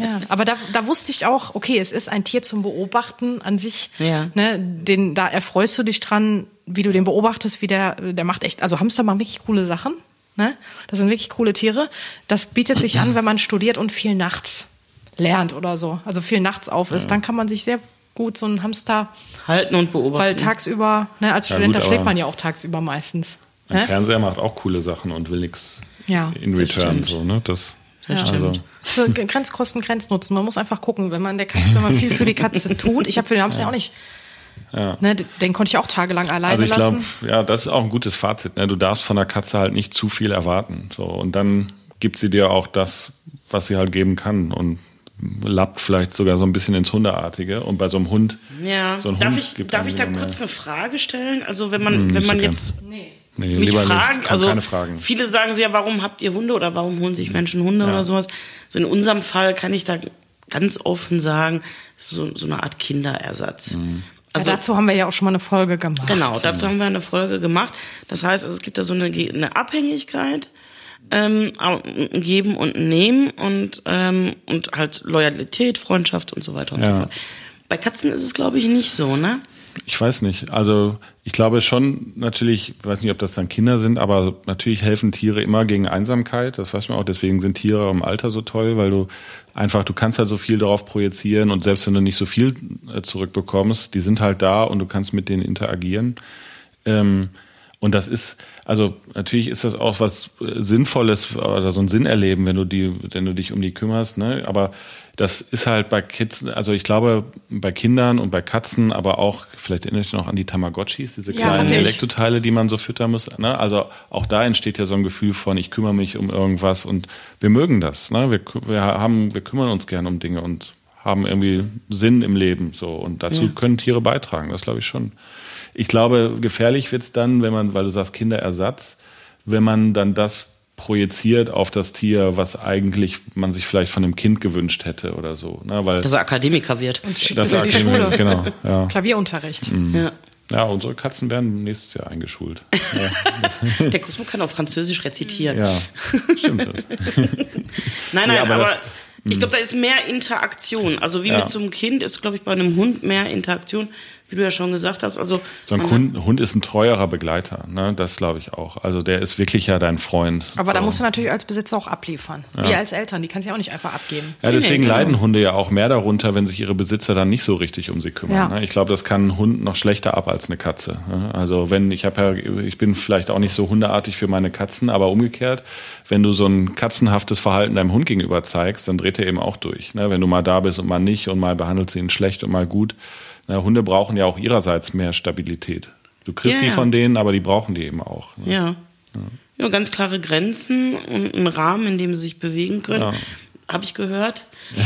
Ja, aber da, da wusste ich auch, okay, es ist ein Tier zum Beobachten an sich. Ja. Ne, den, da erfreust du dich dran, wie du den beobachtest, wie der, der macht echt, also Hamster machen wirklich coole Sachen. Ne? Das sind wirklich coole Tiere. Das bietet sich an, wenn man studiert und viel nachts lernt oder so. Also viel nachts auf ist, dann kann man sich sehr gut so einen Hamster, Halten und beobachten. weil tagsüber, ne, als Ja, Student, gut, da schläft man ja auch tagsüber meistens. Ein Ne? Fernseher macht auch coole Sachen und will nichts Ja, in das return. stimmt. So, ne? Das, Das also. So, Grenzkosten, Grenznutzen. Man muss einfach gucken, wenn man der Katze, wenn man viel für die Katze tut. Ich habe für den Hamster auch nicht. Ne, den konnte ich auch tagelang alleine Also ich glaube, lassen. ja, das ist auch ein gutes Fazit. Ne? Du darfst von der Katze halt nicht zu viel erwarten. So und dann gibt sie dir auch das, was sie halt geben kann und lappt vielleicht sogar so ein bisschen ins Hundeartige. Und bei so einem Hund, Ja, so ein darf Hund ich, gibt darf ich da kurz eine Frage stellen? Also wenn man, Hm, wenn so man gern. jetzt Nee. Nee, mich fragen, also keine Fragen. viele sagen so, ja, warum habt ihr Hunde oder warum holen sich Menschen Hunde oder sowas? So in unserem Fall kann ich da ganz offen sagen, so, so eine Art Kinderersatz. Also ja, dazu haben wir ja auch schon mal eine Folge gemacht. Genau, dazu haben wir eine Folge gemacht. Das heißt, es gibt da so eine, eine Abhängigkeit, ähm, ein Geben und ein Nehmen und, ähm, und halt Loyalität, Freundschaft und so weiter und so Ja. fort. Bei Katzen ist es, glaube ich, nicht so, ne? Ich weiß nicht. Also ich glaube schon natürlich, ich weiß nicht, ob das dann Kinder sind, aber natürlich helfen Tiere immer gegen Einsamkeit. Das weiß man auch. Deswegen sind Tiere im Alter so toll, weil du einfach, du kannst halt so viel darauf projizieren und selbst wenn du nicht so viel äh, zurückbekommst, die sind halt da und du kannst mit denen interagieren. Ähm, und das ist, also natürlich ist das auch was äh, Sinnvolles oder so ein Sinn erleben, wenn du die, wenn du dich um die kümmerst, ne? Aber das ist halt bei Kids, also ich glaube bei Kindern und bei Katzen, aber auch, vielleicht erinnere ich noch an die Tamagotchis, diese Ja, kleinen. Elektroteile, die man so füttern muss. Ne? Also auch da entsteht ja so ein Gefühl von, ich kümmere mich um irgendwas und wir mögen das. Ne? Wir, wir haben, wir kümmern uns gern um Dinge und haben irgendwie Sinn im Leben so und dazu können Tiere beitragen. Das glaube ich schon. Ich glaube, gefährlich wird's dann, wenn man, weil du sagst Kinderersatz, wenn man dann das projiziert auf das Tier, was eigentlich man sich vielleicht von einem Kind gewünscht hätte oder so. Ne? Weil Dass er Akademiker wird. Und schickt das es in die sagt mir- Schule. genau. Ja. Klavierunterricht. Ja. ja, unsere Katzen werden nächstes Jahr eingeschult. Der Cosmo kann auch Französisch rezitieren. Ja, stimmt das. Nein, nein, Ja, aber aber, das- ich glaube, da ist mehr Interaktion. Also wie Ja. mit so einem Kind ist, glaube ich, bei einem Hund mehr Interaktion, wie du ja schon gesagt hast. Also So ein Hund, Hund ist ein treuerer Begleiter, ne? das glaube ich auch. Also der ist wirklich ja dein Freund. Aber da so. musst du natürlich als Besitzer auch abliefern. Wir als Eltern, die kannst du ja auch nicht einfach abgeben. Ja, deswegen Nee, genau. leiden Hunde ja auch mehr darunter, wenn sich ihre Besitzer dann nicht so richtig um sie kümmern. Ja. ne? Ich glaube, das kann ein Hund noch schlechter ab als eine Katze. ne? Also wenn ich habe ja, ich bin vielleicht auch nicht so hundeartig für meine Katzen, aber umgekehrt, wenn du so ein katzenhaftes Verhalten deinem Hund gegenüber zeigst, dann dreht er eben auch durch. Ne? Wenn du mal da bist und mal nicht und mal behandelst du ihn schlecht und mal gut. Ne? Hunde brauchen ja auch ihrerseits mehr Stabilität. Du kriegst Ja, die ja. von denen, aber die brauchen die eben auch. Ne? Ja. ja. ganz klare Grenzen und einen Rahmen, in dem sie sich bewegen können. Ja. Habe ich gehört.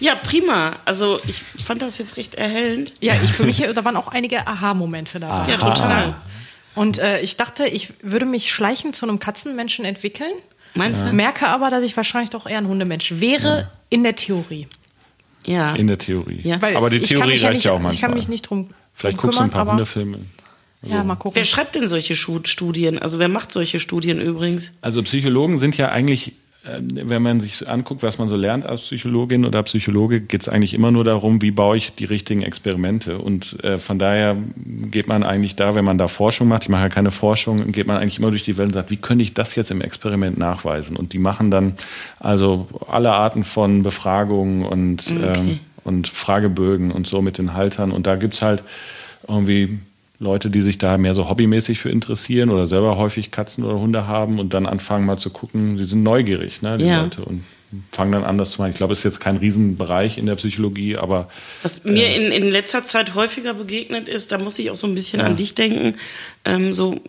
ja, prima. Also ich fand das jetzt recht erhellend. Ja, ich für mich, da waren auch einige Aha-Momente dabei. Ja, total. Und äh, ich dachte, ich würde mich schleichend zu einem Katzenmenschen entwickeln. Meinst du? Merke aber, dass ich wahrscheinlich doch eher ein Hundemensch wäre in der Theorie. Ja. In der Theorie. Ja. Weil aber die Theorie ja reicht nicht, ja auch manchmal. Ich kann mich nicht drum, Vielleicht drum guckst du ein kümmern, paar Hundefilme. ja, mal gucken. Wer schreibt denn solche Studien? Also wer macht solche Studien übrigens? Also Psychologen sind ja eigentlich, wenn man sich anguckt, was man so lernt als Psychologin oder Psychologe, geht es eigentlich immer nur darum, wie baue ich die richtigen Experimente. Und äh, von daher geht man eigentlich da, wenn man da Forschung macht, ich mache ja keine Forschung, geht man eigentlich immer durch die Welt und sagt, wie könnte ich das jetzt im Experiment nachweisen? Und die machen dann also alle Arten von Befragungen und, ähm, und Fragebögen und so mit den Haltern. Und da gibt's halt irgendwie Leute, die sich da mehr so hobbymäßig für interessieren oder selber häufig Katzen oder Hunde haben und dann anfangen mal zu gucken, sie sind neugierig, ne, die Ja. Leute, und fangen dann an, das zu machen. Ich glaube, es ist jetzt kein Riesenbereich in der Psychologie, aber Was mir in, in letzter Zeit häufiger begegnet ist, da muss ich auch so ein bisschen Ja. an dich denken, ähm, so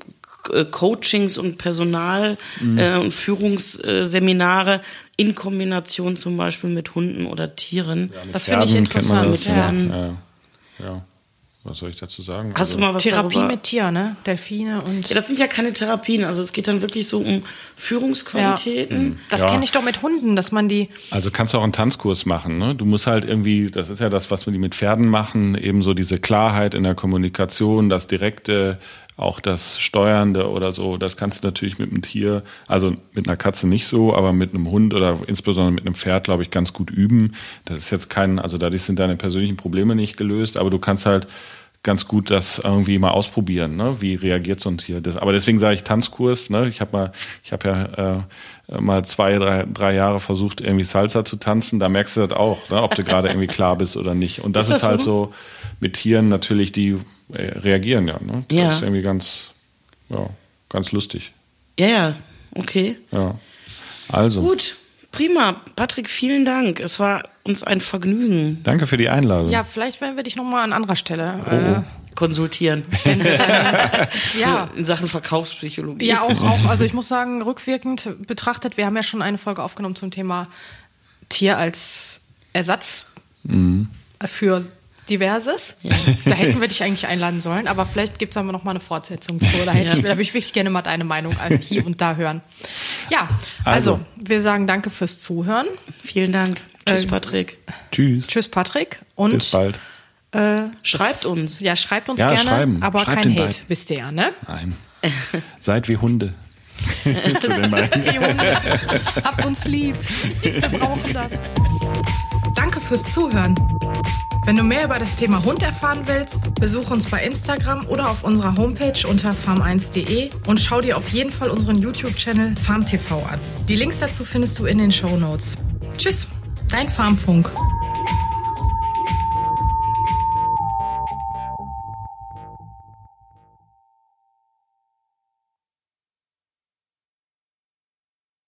äh, Coachings und Personal- Mhm. äh, und Führungsseminare in Kombination zum Beispiel mit Hunden oder Tieren. Das finde ich Pferden interessant. das, Ja. ja. Ja. Was soll ich dazu sagen? Hast also, du mal was Therapie darüber? mit Tier, ne? Delfine und. Ja, das sind ja keine Therapien. Also es geht dann wirklich so um Führungsqualitäten. Das Ja. kenne ich doch mit Hunden, dass man die. Also kannst du auch einen Tanzkurs machen. Ne? Du musst halt irgendwie, das ist ja das, was wir die mit Pferden machen, eben so diese Klarheit in der Kommunikation, das Direkte, auch das Steuernde oder so. Das kannst du natürlich mit einem Tier, also mit einer Katze nicht so, aber mit einem Hund oder insbesondere mit einem Pferd, glaube ich, ganz gut üben. Das ist jetzt kein, also dadurch sind deine persönlichen Probleme nicht gelöst, aber du kannst halt ganz gut das irgendwie mal ausprobieren, ne? Wie reagiert so ein Tier? Das, aber deswegen sage ich Tanzkurs, ne? Ich habe mal, ich habe ja äh, mal zwei, drei, drei Jahre versucht, irgendwie Salsa zu tanzen. Da merkst du das auch, ne? ob du gerade irgendwie klar bist oder nicht. Und das Ist ist, das halt so? so mit Tieren natürlich, die reagieren ja. Ne? Ja. Das ist irgendwie ganz, ja, ganz lustig. Ja, ja, okay. Ja. Also, Gut, prima. Patrick, vielen Dank. Es war uns ein Vergnügen. danke für die Einladung. Ja, vielleicht werden wir dich nochmal an anderer Stelle. Konsultieren Äh, ja. in Sachen Verkaufspsychologie. Ja, auch, auch. Also ich muss sagen, rückwirkend betrachtet, wir haben ja schon eine Folge aufgenommen zum Thema Tier als Ersatz für Diverses. Da hätten wir dich eigentlich einladen sollen, aber vielleicht gibt es aber noch mal eine Fortsetzung zu. Da, hätte Ja. ich, da würde ich wirklich gerne mal deine Meinung hier und da hören. Ja, also, Also. wir sagen danke fürs Zuhören. Vielen Dank. Tschüss, Ähm, Patrick. Tschüss. Tschüss, Patrick. Und Bis bald. Äh, Schreibt uns. ja, schreibt uns Ja, gerne, schreiben. aber Schreibt kein Hate, beiden. wisst ihr ja, ne? Nein. Seid wie Hunde. Zu den beiden. Ihr Hunde, habt uns lieb. Wir brauchen das. Danke fürs Zuhören. Wenn du mehr über das Thema Hund erfahren willst, besuch uns bei Instagram oder auf unserer Homepage unter farm1.de und schau dir auf jeden Fall unseren YouTube-Channel FarmTV an. Die Links dazu findest du in den Show Notes. Tschüss, dein Farmfunk.